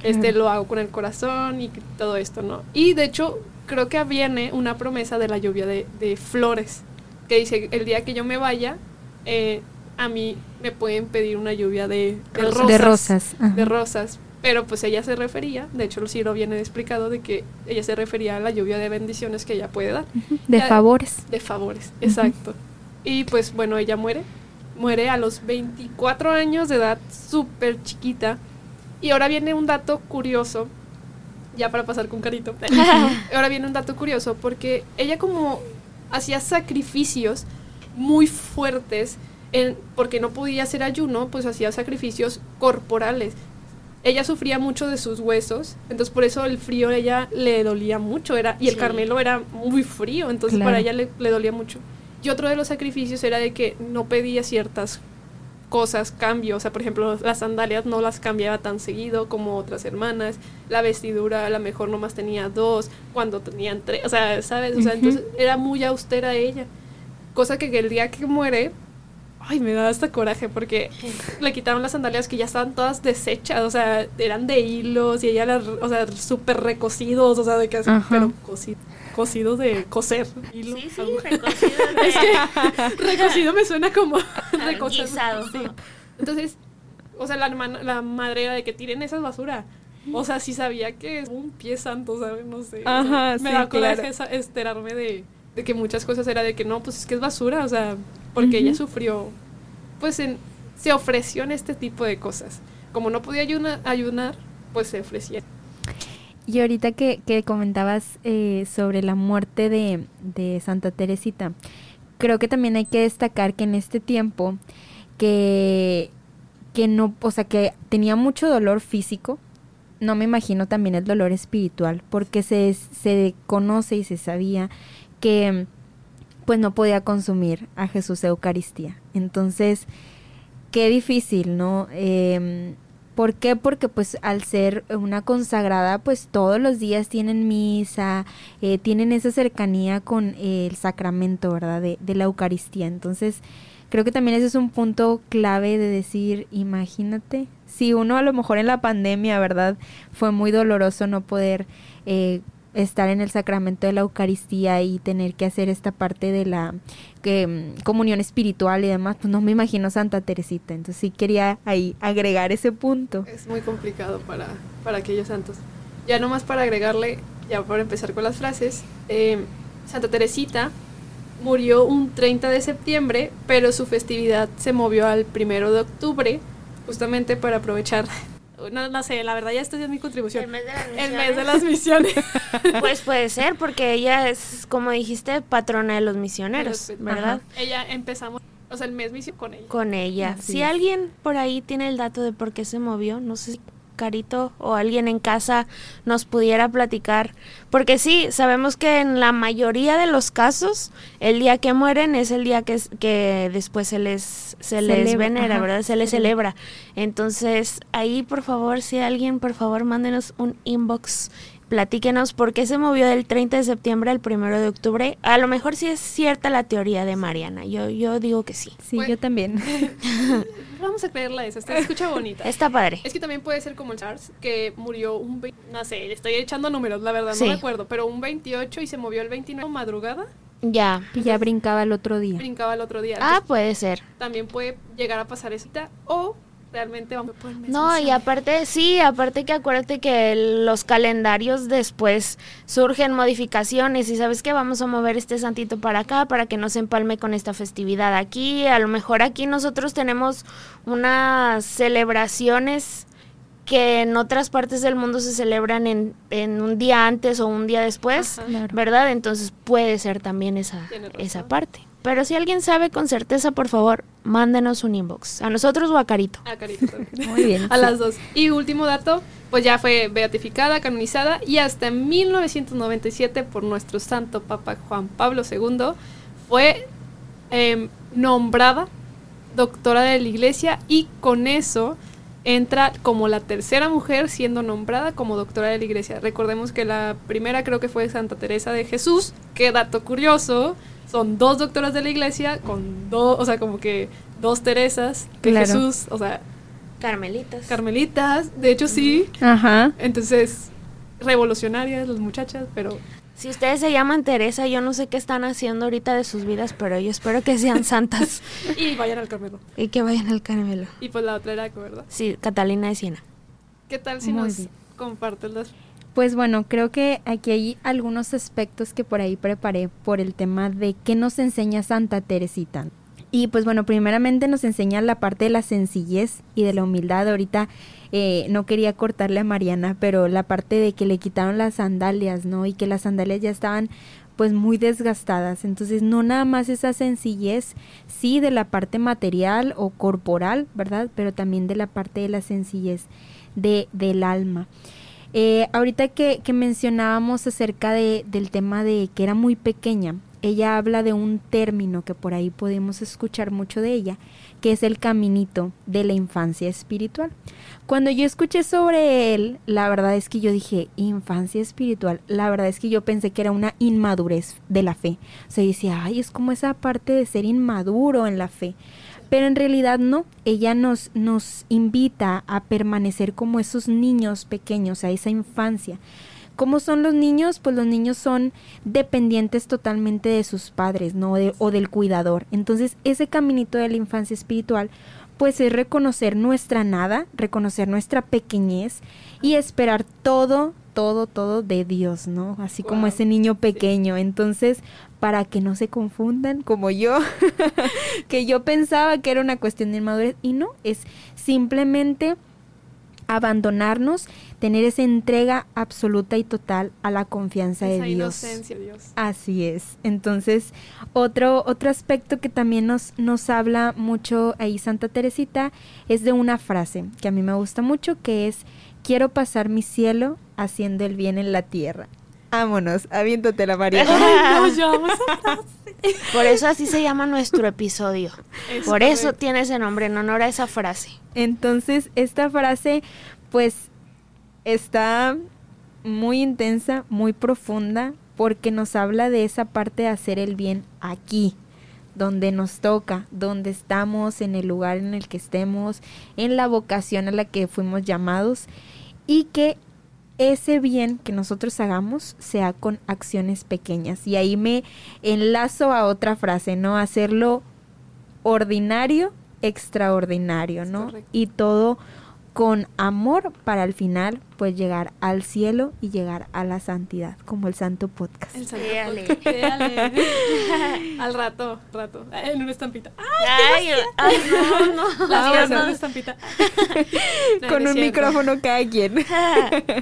Este lo hago con el corazón y todo esto, ¿no? Y de hecho, creo que viene una promesa de la lluvia de, flores, que dice, el día que yo me vaya, eh, a mí me pueden pedir una lluvia de, rosas. De rosas. De rosas. Pero pues ella se refería, de hecho Luciro viene explicado de que ella se refería a la lluvia de bendiciones que ella puede dar. De favores. De favores, exacto. Y pues bueno, ella muere. Muere a los 24 años de edad, súper chiquita. Y ahora viene un dato curioso, ya para pasar con carito. ahora viene un dato curioso porque ella como hacía sacrificios muy fuertes, en, porque no podía hacer ayuno, pues hacía sacrificios corporales ella sufría mucho de sus huesos, entonces por eso el frío a ella le dolía mucho, era, y el Carmelo era muy frío, entonces para ella le, dolía mucho. Y otro de los sacrificios era de que no pedía ciertas cosas, cambios, o sea, por ejemplo, las sandalias no las cambiaba tan seguido como otras hermanas, la vestidura a lo mejor nomás tenía dos, cuando tenían tres, o sea, ¿sabes? O sea, entonces era muy austera ella, cosa que el día que muere, Ay, me da hasta coraje porque le quitaron las sandalias que ya estaban todas deshechas, o sea, eran de hilos y ella las, o sea, súper recocidos, o sea, de que pero cocidos de coser. Hilo, sí, sí, recocido. es que recocido me suena como recocido. Entonces, o sea, la, la madre era de que tiren esa basura. O sea, sí sabía que es un pie santo, ¿sabes? No sé. Ajá, me da coraje enterarme de, de que muchas cosas era de que no, pues es que es basura, o sea, porque ella sufrió, pues se ofreció en este tipo de cosas. Como no podía ayunar, pues se ofrecía. Y ahorita que, comentabas eh, sobre la muerte de, de, Santa Teresita, creo que también hay que destacar que en este tiempo que, que no, o sea, que tenía mucho dolor físico, no me imagino también el dolor espiritual, porque se, se conoce y se sabía que pues no podía consumir a Jesús Eucaristía. Entonces, qué difícil, ¿no? Eh, ¿Por qué? Porque pues al ser una consagrada, pues todos los días tienen misa, eh, tienen esa cercanía con el sacramento, ¿verdad? De, de, la Eucaristía. Entonces, creo que también ese es un punto clave de decir, imagínate, si uno a lo mejor en la pandemia, ¿verdad? Fue muy doloroso no poder eh, estar en el sacramento de la Eucaristía y tener que hacer esta parte de la que, mm, comunión espiritual y demás, pues no me imagino Santa Teresita. Entonces sí quería ahí agregar ese punto. Es muy complicado para, para aquellos santos. Ya nomás para agregarle, ya para empezar con las frases, eh, Santa Teresita murió un 30 de septiembre, pero su festividad se movió al primero de octubre, justamente para aprovechar no, no sé, la verdad ya estoy es mi contribución. El mes de las misiones. El mes de las misiones. pues puede ser, porque ella es, como dijiste, patrona de los misioneros, ¿verdad? Ella empezamos, o sea, el mes misión con ella. Con ella. si alguien por ahí tiene el dato de por qué se movió, no sé si Carito o alguien en casa nos pudiera platicar. Porque sí, sabemos que en la mayoría de los casos, el día que mueren es el día que, que después se les, se les venera, ¿verdad? Se les celebra. Entonces, ahí por favor, si alguien, por favor, mándenos un inbox Platíquenos por qué se movió del 30 de septiembre al 1 de octubre. A lo mejor sí es cierta la teoría de Mariana. Yo, yo digo que sí. Sí, yo también. Vamos a creerla esa. Se escucha bonita. Está padre. Es que también puede ser como el Charles, que murió un... No sé, estoy echando números, la verdad, no me acuerdo. Pero un 28 y se movió el 29 madrugada. Ya. Y ya brincaba el otro día. Brincaba el otro día. ah, puede ser. También puede llegar a pasar eso. O realmente vamos a poder No, y aparte, sí, aparte que acuérdate que los calendarios después surgen modificaciones y sabes que vamos a mover este santito para acá para que no se empalme con esta festividad aquí. A lo mejor aquí nosotros tenemos unas celebraciones que en otras partes del mundo se celebran en, en un día antes o un día después, ¿verdad? Entonces puede ser también esa, esa parte. Pero si alguien sabe con certeza, por favor, mándenos un inbox. ¿A nosotros o a Carito? A Carito también. Muy bien. a las dos. Y último dato, pues ya fue beatificada, canonizada y hasta en 1997 por nuestro santo Papa Juan Pablo II fue em, nombrada doctora de la iglesia y con eso entra como la tercera mujer siendo nombrada como doctora de la iglesia. Recordemos que la primera creo que fue Santa Teresa de Jesús, qué dato curioso, son dos doctoras de la iglesia con dos, o sea, como que dos Teresas de Jesús, o sea, Carmelitas. Carmelitas, de hecho sí. Ajá. Entonces, revolucionarias las muchachas, pero Si ustedes se llaman Teresa, yo no sé qué están haciendo ahorita de sus vidas, pero yo espero que sean santas. y vayan al Carmelo. Y que vayan al Carmelo. Y pues la otra era, ¿verdad? Sí, Catalina de Siena. ¿Qué tal si nos compartes las pues bueno, creo que aquí hay algunos aspectos que por ahí preparé por el tema de qué nos enseña Santa Teresita. Y pues bueno, primeramente nos enseña la parte de la sencillez y de la humildad. Ahorita eh, no quería cortarle a Mariana, pero la parte de que le quitaron las sandalias, ¿no? Y que las sandalias ya estaban pues muy desgastadas. Entonces, no nada más esa sencillez, sí, de la parte material o corporal, ¿verdad? Pero también de la parte de la sencillez de, del alma. Eh, ahorita que, mencionábamos acerca de, del tema de que era muy pequeña, ella habla de un término que por ahí podemos escuchar mucho de ella, que es el caminito de la infancia espiritual. Cuando yo escuché sobre él, la verdad es que yo dije, infancia espiritual, la verdad es que yo pensé que era una inmadurez de la fe. Sea, decía, ay, es como esa parte de ser inmaduro en la fe. Pero en realidad no, ella nos, nos invita a permanecer como esos niños pequeños, a esa infancia. ¿Cómo son los niños? Pues los niños son dependientes totalmente de sus padres, ¿no? o del cuidador. Entonces, ese caminito de la infancia espiritual, pues es reconocer nuestra nada, reconocer nuestra pequeñez y esperar todo, todo, todo de Dios, ¿no? Así como ese niño pequeño. Entonces, para que no se confundan como yo, que yo pensaba que era una cuestión de inmadurez y no, es simplemente abandonarnos, tener esa entrega absoluta y total a la confianza de Dios. Inocencia, Dios. Así es. Entonces, otro, otro aspecto que también nos, nos habla mucho ahí Santa Teresita es de una frase que a mí me gusta mucho, que es, quiero pasar mi cielo haciendo el bien en la tierra. Vámonos, aviéntate la María. Por eso así se llama nuestro episodio. Por eso tiene ese nombre, en honor a esa frase. Entonces, esta frase, pues, está muy intensa, muy profunda, porque nos habla de esa parte de hacer el bien aquí, donde nos toca, donde estamos, en el lugar en el que estemos, en la vocación a la que fuimos llamados, y que ese bien que nosotros hagamos sea con acciones pequeñas. Y ahí me enlazo a otra frase, ¿no? Hacerlo ordinario, extraordinario, ¿no? Y todo con amor para al final pues llegar al cielo y llegar a la santidad, como el Santo Podcast. El Santo Podcast. al rato, rato, en una estampita. ¡Ay! ay, no, no. La en una estampita. Con un micrófono cada quien.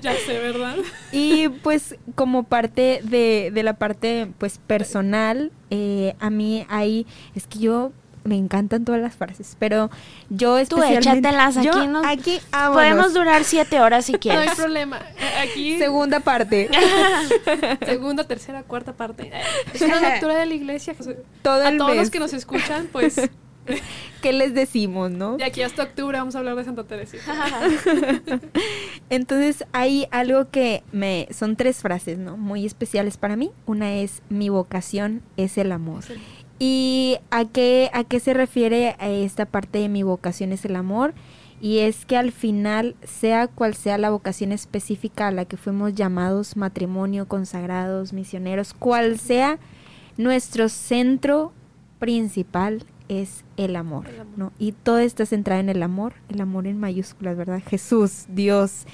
ya sé, ¿verdad? Y pues como parte de, de la parte pues personal, eh, a mí ahí, es que yo me encantan todas las frases, pero yo especialmente... Tú échatelas aquí, yo, aquí Podemos durar siete horas si quieres. No hay problema. Aquí... Segunda parte. Segunda, tercera, cuarta parte. Es una lectura de la iglesia. Todo a todos los que nos escuchan, pues... ¿Qué les decimos, no? De aquí hasta octubre vamos a hablar de Santa Teresa. Entonces hay algo que me... Son tres frases, ¿no? Muy especiales para mí. Una es, mi vocación es el amor. ¿Y a qué, a qué se refiere esta parte de mi vocación es el amor? Y es que al final, sea cual sea la vocación específica a la que fuimos llamados matrimonio, consagrados, misioneros, cual sea nuestro centro principal es el amor, ¿no? Y todo está centrado en el amor, el amor en mayúsculas, ¿verdad? Jesús, Dios.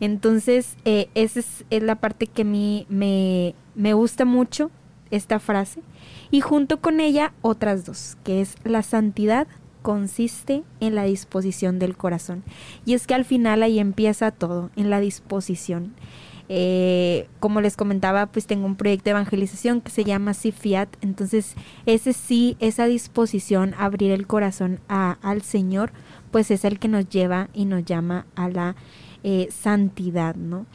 Entonces, eh, esa es, es, la parte que a mí me, me gusta mucho, esta frase, y junto con ella otras dos, que es la santidad consiste en la disposición del corazón. Y es que al final ahí empieza todo, en la disposición. Eh, como les comentaba, pues tengo un proyecto de evangelización que se llama Fiat. Entonces, ese sí, esa disposición, abrir el corazón a, al Señor, pues es el que nos lleva y nos llama a la eh, santidad, ¿no?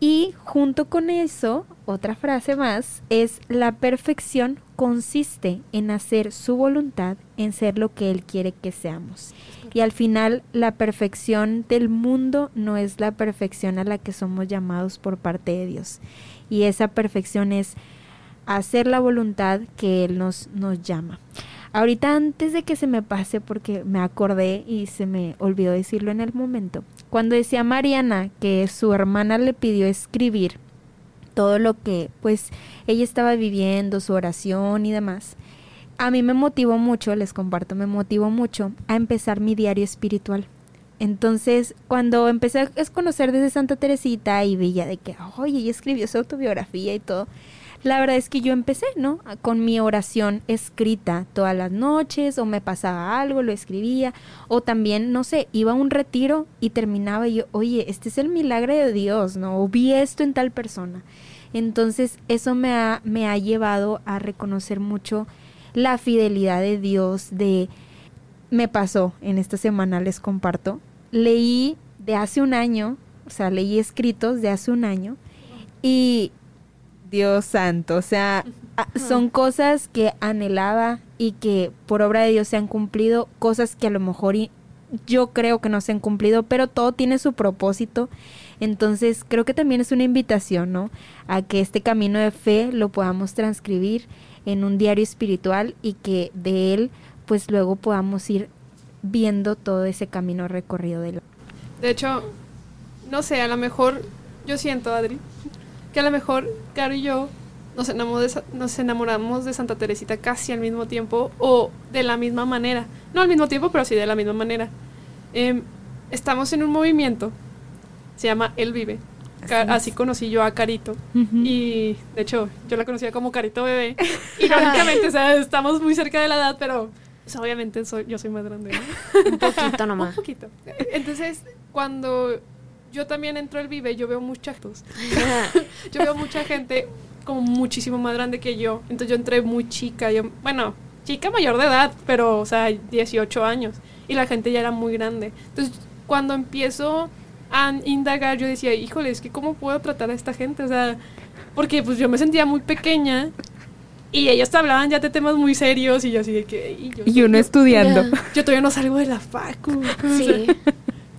Y junto con eso, otra frase más, es la perfección consiste en hacer su voluntad, en ser lo que Él quiere que seamos. Y al final, la perfección del mundo no es la perfección a la que somos llamados por parte de Dios. Y esa perfección es hacer la voluntad que Él nos, nos llama. Ahorita antes de que se me pase, porque me acordé y se me olvidó decirlo en el momento, cuando decía Mariana que su hermana le pidió escribir todo lo que pues ella estaba viviendo, su oración y demás, a mí me motivó mucho, les comparto, me motivó mucho a empezar mi diario espiritual. Entonces, cuando empecé a conocer desde Santa Teresita y veía de que, oye, ella escribió su autobiografía y todo, la verdad es que yo empecé, ¿no? Con mi oración escrita todas las noches, o me pasaba algo, lo escribía, o también, no sé, iba a un retiro y terminaba y yo, oye, este es el milagro de Dios, ¿no? O vi esto en tal persona. Entonces, eso me ha, me ha llevado a reconocer mucho la fidelidad de Dios, de... Me pasó, en esta semana les comparto, leí de hace un año, o sea, leí escritos de hace un año y Dios santo, o sea, son cosas que anhelaba y que por obra de Dios se han cumplido, cosas que a lo mejor yo creo que no se han cumplido, pero todo tiene su propósito. Entonces, creo que también es una invitación, ¿no? A que este camino de fe lo podamos transcribir en un diario espiritual y que de él, pues luego podamos ir viendo todo ese camino recorrido de la... De hecho, no sé, a lo mejor yo siento, Adri, que a lo mejor Caro y yo nos enamoramos, de, nos enamoramos de Santa Teresita casi al mismo tiempo o de la misma manera. No al mismo tiempo, pero sí de la misma manera. Em, estamos en un movimiento, se llama El Vive. Así, conocí yo a Carito. Y de hecho, yo la conocía como Carito Bebé. Irónicamente, o sea, estamos muy cerca de la edad, pero obviamente soy, yo soy más grande, Un poquito nomás. Un poquito. Entonces, cuando yo también entro al Vive, yo veo muchas yo veo mucha gente como muchísimo más grande que yo. Entonces yo entré muy chica, yo, bueno, chica mayor de edad, pero o sea, 18 años y la gente ya era muy grande. Entonces, cuando empiezo a indagar, yo decía, híjole, es que cómo puedo tratar a esta gente, o sea, porque pues yo me sentía muy pequeña y ellos te hablaban ya de temas muy serios y yo así de que... Y, uno estudiando. Yo todavía no salgo de la facu. Sí.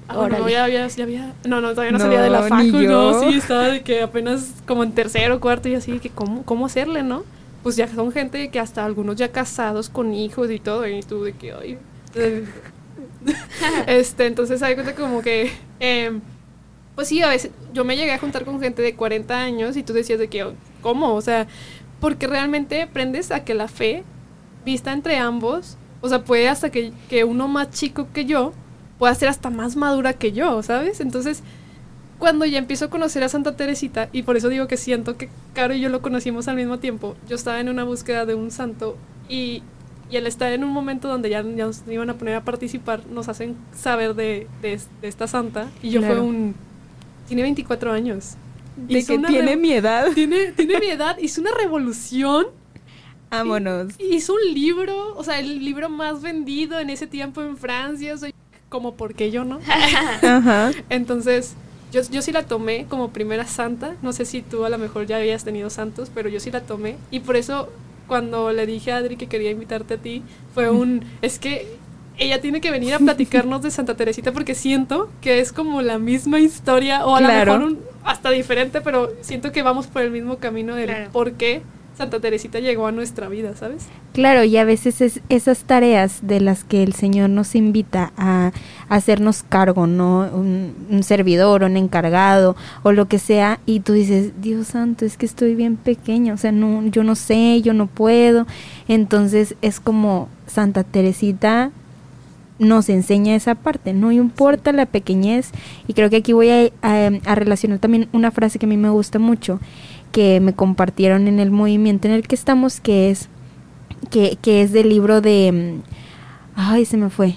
Ah, no, ya había, ya había, no, no, todavía no, salía de la facu, no, sí, estaba de que apenas como en tercero, cuarto y así, que cómo, cómo hacerle, ¿no? Pues ya son gente que hasta algunos ya casados con hijos y todo, y tú de que, ay, este, entonces hay cuenta como que, eh, pues sí, a veces yo me llegué a juntar con gente de 40 años y tú decías de que, ¿cómo? O sea, porque realmente aprendes a que la fe, vista entre ambos, o sea, puede hasta que, que uno más chico que yo pueda ser hasta más madura que yo, ¿sabes? Entonces, cuando ya empiezo a conocer a Santa Teresita, y por eso digo que siento que Caro y yo lo conocimos al mismo tiempo, yo estaba en una búsqueda de un santo y, y el estar en un momento donde ya, nos iban a poner a participar, nos hacen saber de, de, esta santa, y yo fue un... Tiene 24 años. De que tiene mi edad. Tiene, tiene mi edad. Hizo una revolución. Vámonos. Hizo un libro, o sea, el libro más vendido en ese tiempo en Francia. Soy como, ¿por qué yo no? Ajá. Entonces, yo, yo sí la tomé como primera santa. No sé si tú a lo mejor ya habías tenido santos, pero yo sí la tomé. Y por eso, cuando le dije a Adri que quería invitarte a ti, fue un. Es que ella tiene que venir a platicarnos de Santa Teresita porque siento que es como la misma historia o a lo mejor hasta diferente, pero siento que vamos por el mismo camino del por qué Santa Teresita llegó a nuestra vida, ¿sabes? Claro, y a veces es esas tareas de las que el Señor nos invita a, hacernos cargo, ¿no? Un, un, servidor, un encargado o lo que sea, y tú dices, Dios santo, es que estoy bien pequeña, o sea, no, yo no sé, yo no puedo. Entonces es como Santa Teresita nos enseña esa parte, no importa la pequeñez, y creo que aquí voy a, relacionar también una frase que a mí me gusta mucho, que me compartieron en el movimiento en el que estamos, que es, que, que es del libro de, mm, ay, se me fue,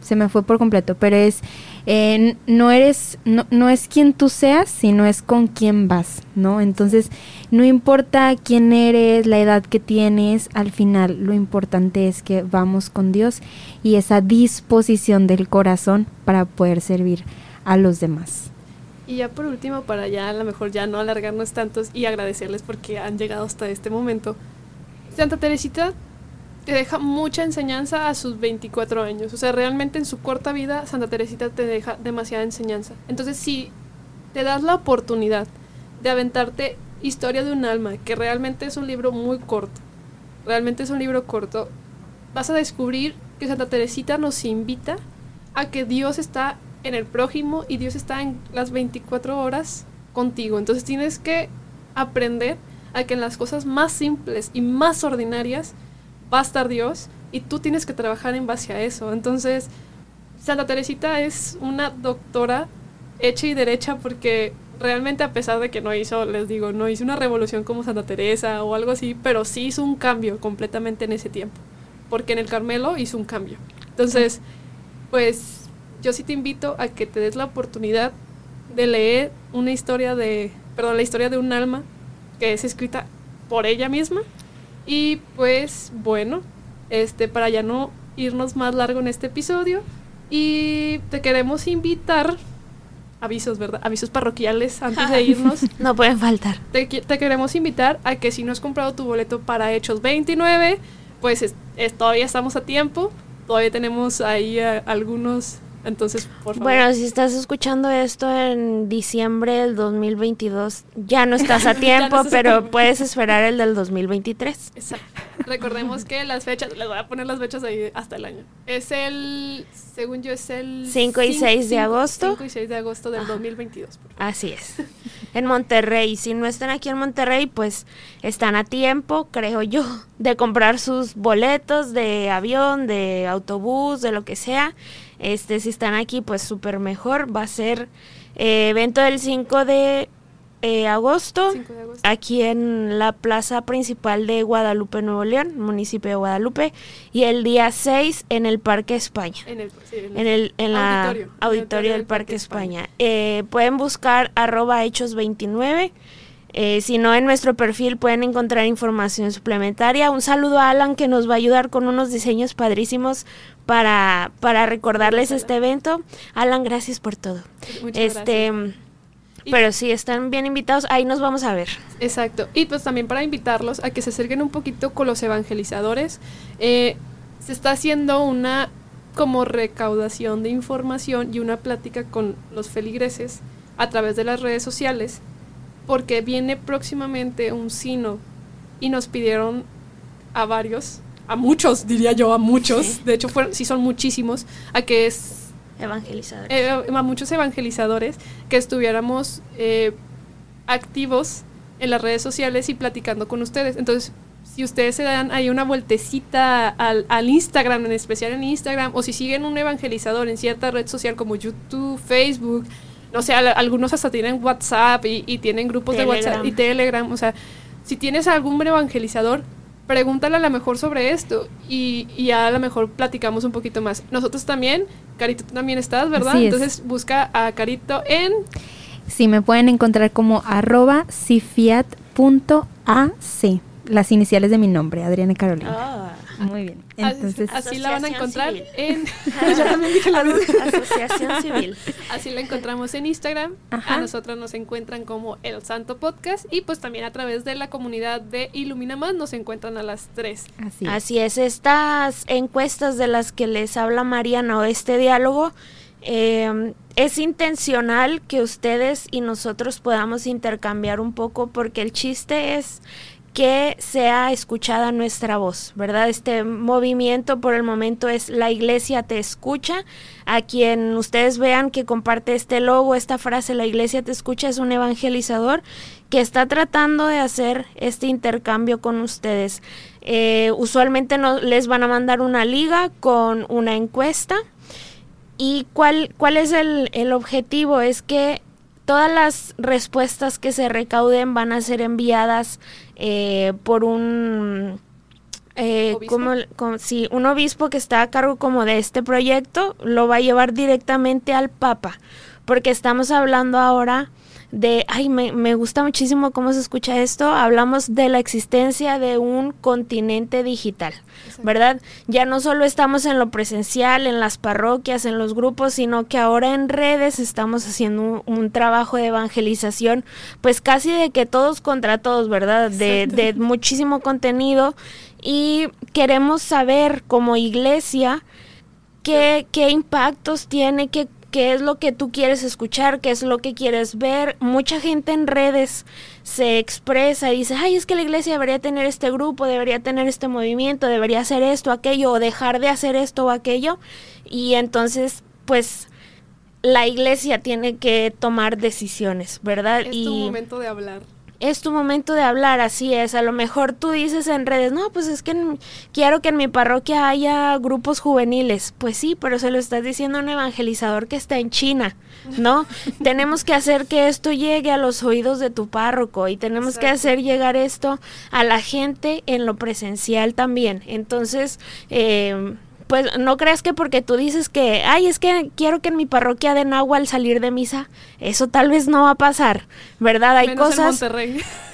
se me fue por completo, pero es eh, no eres, no, no es quien tú seas, sino es con quién vas, ¿no? Entonces, no importa quién eres, la edad que tienes, al final lo importante es que vamos con Dios y esa disposición del corazón para poder servir a los demás. Y ya por último, para ya a lo mejor ya no alargarnos tantos y agradecerles porque han llegado hasta este momento. Santa Teresita te deja mucha enseñanza a sus 24 años. O sea, realmente en su corta vida Santa Teresita te deja demasiada enseñanza. Entonces, si te das la oportunidad de aventarte Historia de un alma, que realmente es un libro muy corto, realmente es un libro corto, vas a descubrir que Santa Teresita nos invita a que Dios está en el prójimo y Dios está en las 24 horas contigo. Entonces tienes que aprender a que en las cosas más simples y más ordinarias va a estar Dios y tú tienes que trabajar en base a eso. Entonces, Santa Teresita es una doctora hecha y derecha porque realmente a pesar de que no hizo, les digo, no hizo una revolución como Santa Teresa o algo así, pero sí hizo un cambio completamente en ese tiempo, porque en el Carmelo hizo un cambio. Entonces, pues yo sí te invito a que te des la oportunidad de leer una historia de, perdón, la historia de un alma que es escrita por ella misma. Y pues bueno, este para ya no irnos más largo en este episodio y te queremos invitar avisos, ¿verdad? Avisos parroquiales antes de irnos. no pueden faltar. Te, te, queremos invitar a que si no has comprado tu boleto para Hechos 29, pues todavía estamos a tiempo. Todavía tenemos ahí eh, algunos entonces, por favor. Bueno, si estás escuchando esto en diciembre del 2022, ya no estás a tiempo, pero puedes esperar el del 2023. Exacto. Recordemos que las fechas, les voy a poner las fechas ahí hasta el año. Es el, según yo, es el 5 y 6 de agosto. 5 y 6 de agosto del 2022. Así es. En Monterrey. Si no están aquí en Monterrey, pues están a tiempo, creo yo, de comprar sus boletos de avión, de autobús, de lo que sea este, si están aquí, pues súper mejor. Va a ser eh, evento del 5 de, eh, agosto, aquí en la plaza principal de Guadalupe, Nuevo León, municipio de Guadalupe, y el día 6 en el Parque España. En el, en el, en la auditorio, del Parque, España. Eh, pueden buscar arroba hechos 29 eh, si no, en nuestro perfil pueden encontrar información suplementaria. Un saludo a Alan que nos va a ayudar con unos diseños padrísimos para, para recordarles este evento. Alan, gracias por todo. Muchas este, Pero sí, están bien invitados, ahí nos vamos a ver. Exacto. Y pues también para invitarlos a que se acerquen un poquito con los evangelizadores. Eh, se está haciendo una como recaudación de información y una plática con los feligreses a través de las redes sociales porque viene próximamente un sino y nos pidieron a varios, a muchos, diría yo, a muchos, de hecho fueron, sí son muchísimos, a que es... Evangelizadores. Eh, a muchos evangelizadores que estuviéramos eh, activos en las redes sociales y platicando con ustedes. Entonces, si ustedes se dan ahí una vueltecita al, al, Instagram, en especial en Instagram, o si siguen un evangelizador en cierta red social como YouTube, Facebook, o sea, algunos hasta tienen WhatsApp y, tienen grupos de WhatsApp y Telegram. O sea, si tienes algún evangelizador, pregúntale a lo mejor sobre esto y, y a lo mejor platicamos un poquito más. Nosotros también, Carito, tú también estás, ¿verdad? Entonces busca a Carito en... Sí, me pueden encontrar como arroba cifiat.ac, las iniciales de mi nombre, Adriana Carolina. Ah. Muy bien. Entonces, así, la van a encontrar en Asociación Civil. Así la encontramos en Instagram. A nosotros nos encuentran como El Santo Podcast y pues también a través de la comunidad de Ilumina Más nos encuentran a las tres. Así es. Así es. Estas encuestas de las que les habla Mariana o este diálogo eh, es intencional que ustedes y nosotros podamos intercambiar un poco porque el chiste es que sea escuchada nuestra voz, ¿verdad? Este movimiento por el momento es La Iglesia te escucha. A quien ustedes vean que comparte este logo, esta frase, La Iglesia te escucha, es un evangelizador que está tratando de hacer este intercambio con ustedes. Eh, usualmente no, les van a mandar una liga con una encuesta. ¿Y cuál, cuál es el, el objetivo? Es que todas las respuestas que se recauden van a ser enviadas eh, por un eh, como, si un obispo que está a cargo como de este proyecto lo va a llevar directamente al Papa, porque estamos hablando ahora de, ay, me, me, gusta muchísimo cómo se escucha esto, hablamos de la existencia de un continente digital, ¿verdad? Ya no solo estamos en lo presencial, en las parroquias, en los grupos, sino que ahora en redes estamos haciendo un, trabajo de evangelización, pues casi de que todos contra todos, ¿verdad? De, de muchísimo contenido y queremos saber como iglesia, ¿Qué, qué, impactos tiene, qué qué es lo que tú quieres escuchar, qué es lo que quieres ver. Mucha gente en redes se expresa y dice, ay, es que la iglesia debería tener este grupo, debería tener este movimiento, debería hacer esto, aquello, o dejar de hacer esto o aquello. Y entonces, pues, la iglesia tiene que tomar decisiones, ¿verdad? Es tu momento de hablar. Es tu momento de hablar, así es. A lo mejor tú dices en redes, no, pues es que quiero que en mi parroquia haya grupos juveniles. Pues sí, pero se lo estás diciendo a un evangelizador que está en China, ¿no? tenemos que hacer que esto llegue a los oídos de tu párroco y tenemos que hacer llegar esto a la gente en lo presencial también. Entonces, eh, pues no creas que porque tú dices que, ay, es que quiero que en mi parroquia den agua al salir de misa, eso tal vez no va a pasar, ¿verdad? Hay cosas...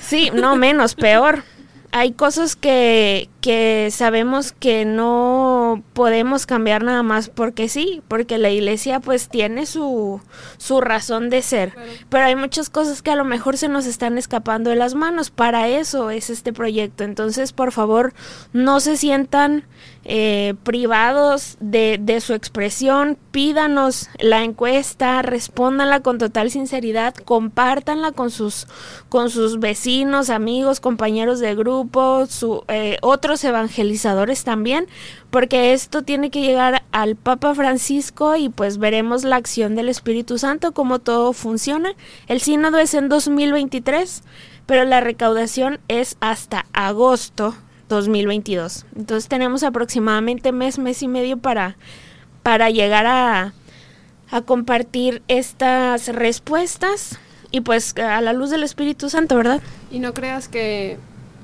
Sí, no menos, peor hay cosas que, que sabemos que no podemos cambiar nada más porque sí, porque la iglesia pues tiene su, su razón de ser, pero hay muchas cosas que a lo mejor se nos están escapando de las manos, para eso es este proyecto, entonces por favor no se sientan eh, privados de, de su expresión, pídanos la encuesta, respóndanla con total sinceridad, compártanla con sus, con sus vecinos, amigos, compañeros de grupo, su, eh, otros evangelizadores también, porque esto tiene que llegar al Papa Francisco y pues veremos la acción del Espíritu Santo, cómo todo funciona. El sínodo es en 2023, pero la recaudación es hasta agosto 2022. Entonces tenemos aproximadamente mes, mes y medio para, para llegar a, a compartir estas respuestas y pues a la luz del Espíritu Santo, ¿verdad? Y no creas que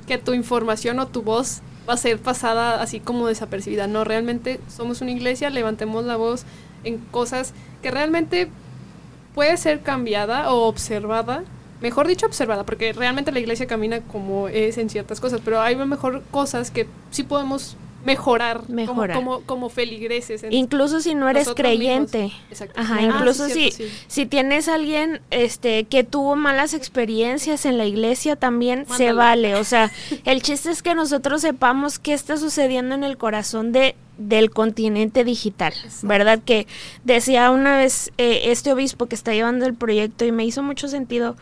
que tu información o tu voz va a ser pasada así como desapercibida. No, realmente somos una iglesia, levantemos la voz en cosas que realmente puede ser cambiada o observada. Mejor dicho, observada, porque realmente la iglesia camina como es en ciertas cosas, pero hay mejor cosas que sí podemos mejorar, Como, como, feligreses. incluso si no eres creyente. Ajá, ah, incluso si, si tienes alguien este que tuvo malas experiencias en la iglesia también se vale. O sea, el chiste es que nosotros sepamos qué está sucediendo en el corazón de del continente digital, ¿verdad? Que decía una vez eh, este obispo que está llevando el proyecto y me hizo mucho sentido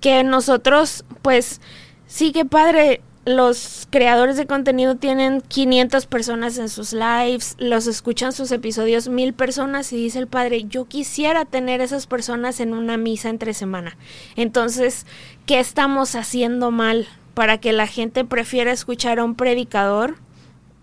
que nosotros, pues, sí que padre, los creadores de contenido tienen 500 personas en sus lives, los escuchan sus episodios mil personas y dice el padre, yo quisiera tener esas personas en una misa entre semana. Entonces, ¿qué estamos haciendo mal para que la gente prefiera escuchar a un predicador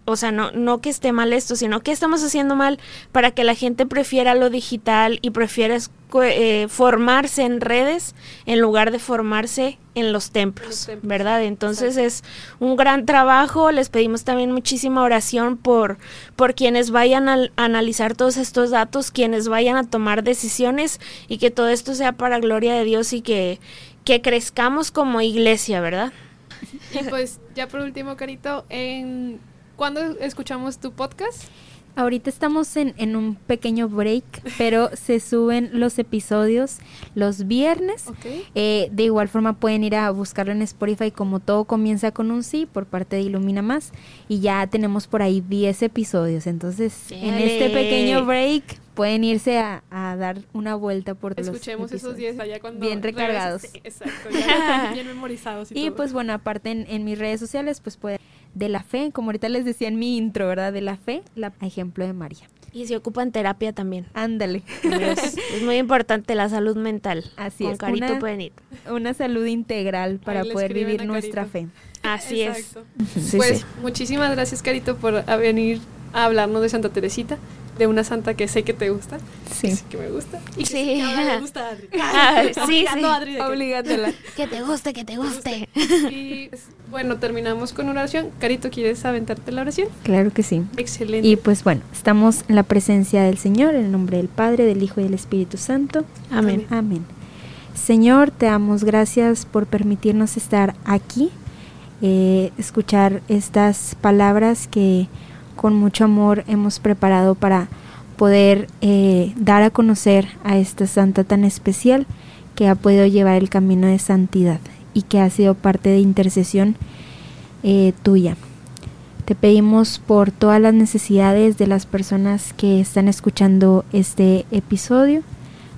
o sea, no, no que esté mal esto, sino que estamos haciendo mal para que la gente prefiera lo digital y prefiera eh, formarse en redes en lugar de formarse en los templos, ¿verdad? Entonces es un gran trabajo, les pedimos también muchísima oración por, por quienes vayan a, analizar todos estos datos, quienes vayan a tomar decisiones y que todo esto sea para gloria de Dios y que, que crezcamos como iglesia, ¿verdad? Y pues ya por último, Carito, en ¿Cuándo escuchamos tu podcast? Ahorita estamos en, en, un pequeño break, pero se suben los episodios los viernes. Eh, de igual forma pueden ir a buscarlo en Spotify como todo comienza con un sí por parte de Ilumina Más. Y ya tenemos por ahí 10 episodios. Entonces, en este pequeño break pueden irse a, dar una vuelta por todos Escuchemos esos 10 allá cuando... Bien recargados. exacto, ya bien memorizados. Y, pues bueno, aparte en, en mis redes sociales, pues pueden de la fe, como ahorita les decía en mi intro, ¿verdad? De la fe, la ejemplo de María. Y se ocupan terapia también. Ándale. Es, muy importante la salud mental. Así es. Carito una, pueden ir. Una salud integral para poder vivir nuestra fe. Así es. pues muchísimas gracias, Carito, por venir a hablarnos de Santa Teresita de una santa que sé que te gusta. Sí. Que, me gusta. Y sí. que me gusta Adri. Ah, sí, sí. Adri Obligatela. Que te guste, que te guste. Y pues, bueno, terminamos con una oración. Carito, ¿quieres aventarte la oración? Claro que sí. Excelente. Y pues bueno, estamos en la presencia del Señor, en el nombre del Padre, del Hijo y del Espíritu Santo. Amén. Amén. Señor, te damos gracias por permitirnos estar aquí, eh, escuchar estas palabras que con mucho amor hemos preparado para poder eh, dar a conocer a esta santa tan especial que ha podido llevar el camino de santidad y que ha sido parte de intercesión eh, tuya. Te pedimos por todas las necesidades de las personas que están escuchando este episodio,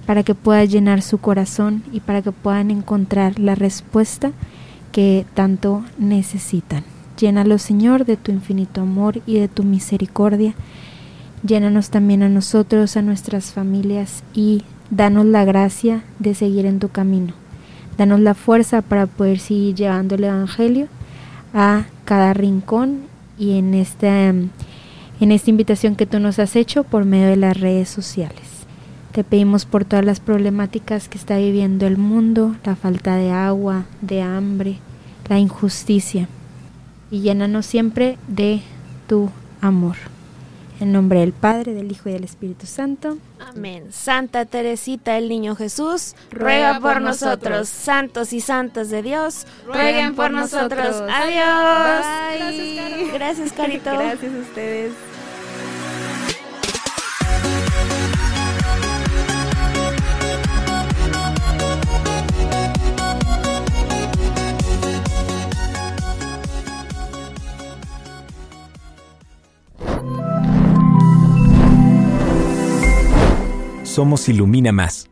para que puedas llenar su corazón y para que puedan encontrar la respuesta que tanto necesitan. Llénalo, Señor, de tu infinito amor y de tu misericordia. Llénanos también a nosotros, a nuestras familias y danos la gracia de seguir en tu camino. Danos la fuerza para poder seguir llevando el Evangelio a cada rincón y en esta, en esta invitación que tú nos has hecho por medio de las redes sociales. Te pedimos por todas las problemáticas que está viviendo el mundo, la falta de agua, de hambre, la injusticia. Y llénanos siempre de tu amor. En nombre del Padre, del Hijo y del Espíritu Santo. Amén. Santa Teresita el Niño Jesús, ruega por nosotros. Santos y santas de Dios, rueguen por nosotros. Adiós. Gracias, Gracias, Carito. Gracias a ustedes. Somos Ilumina Más.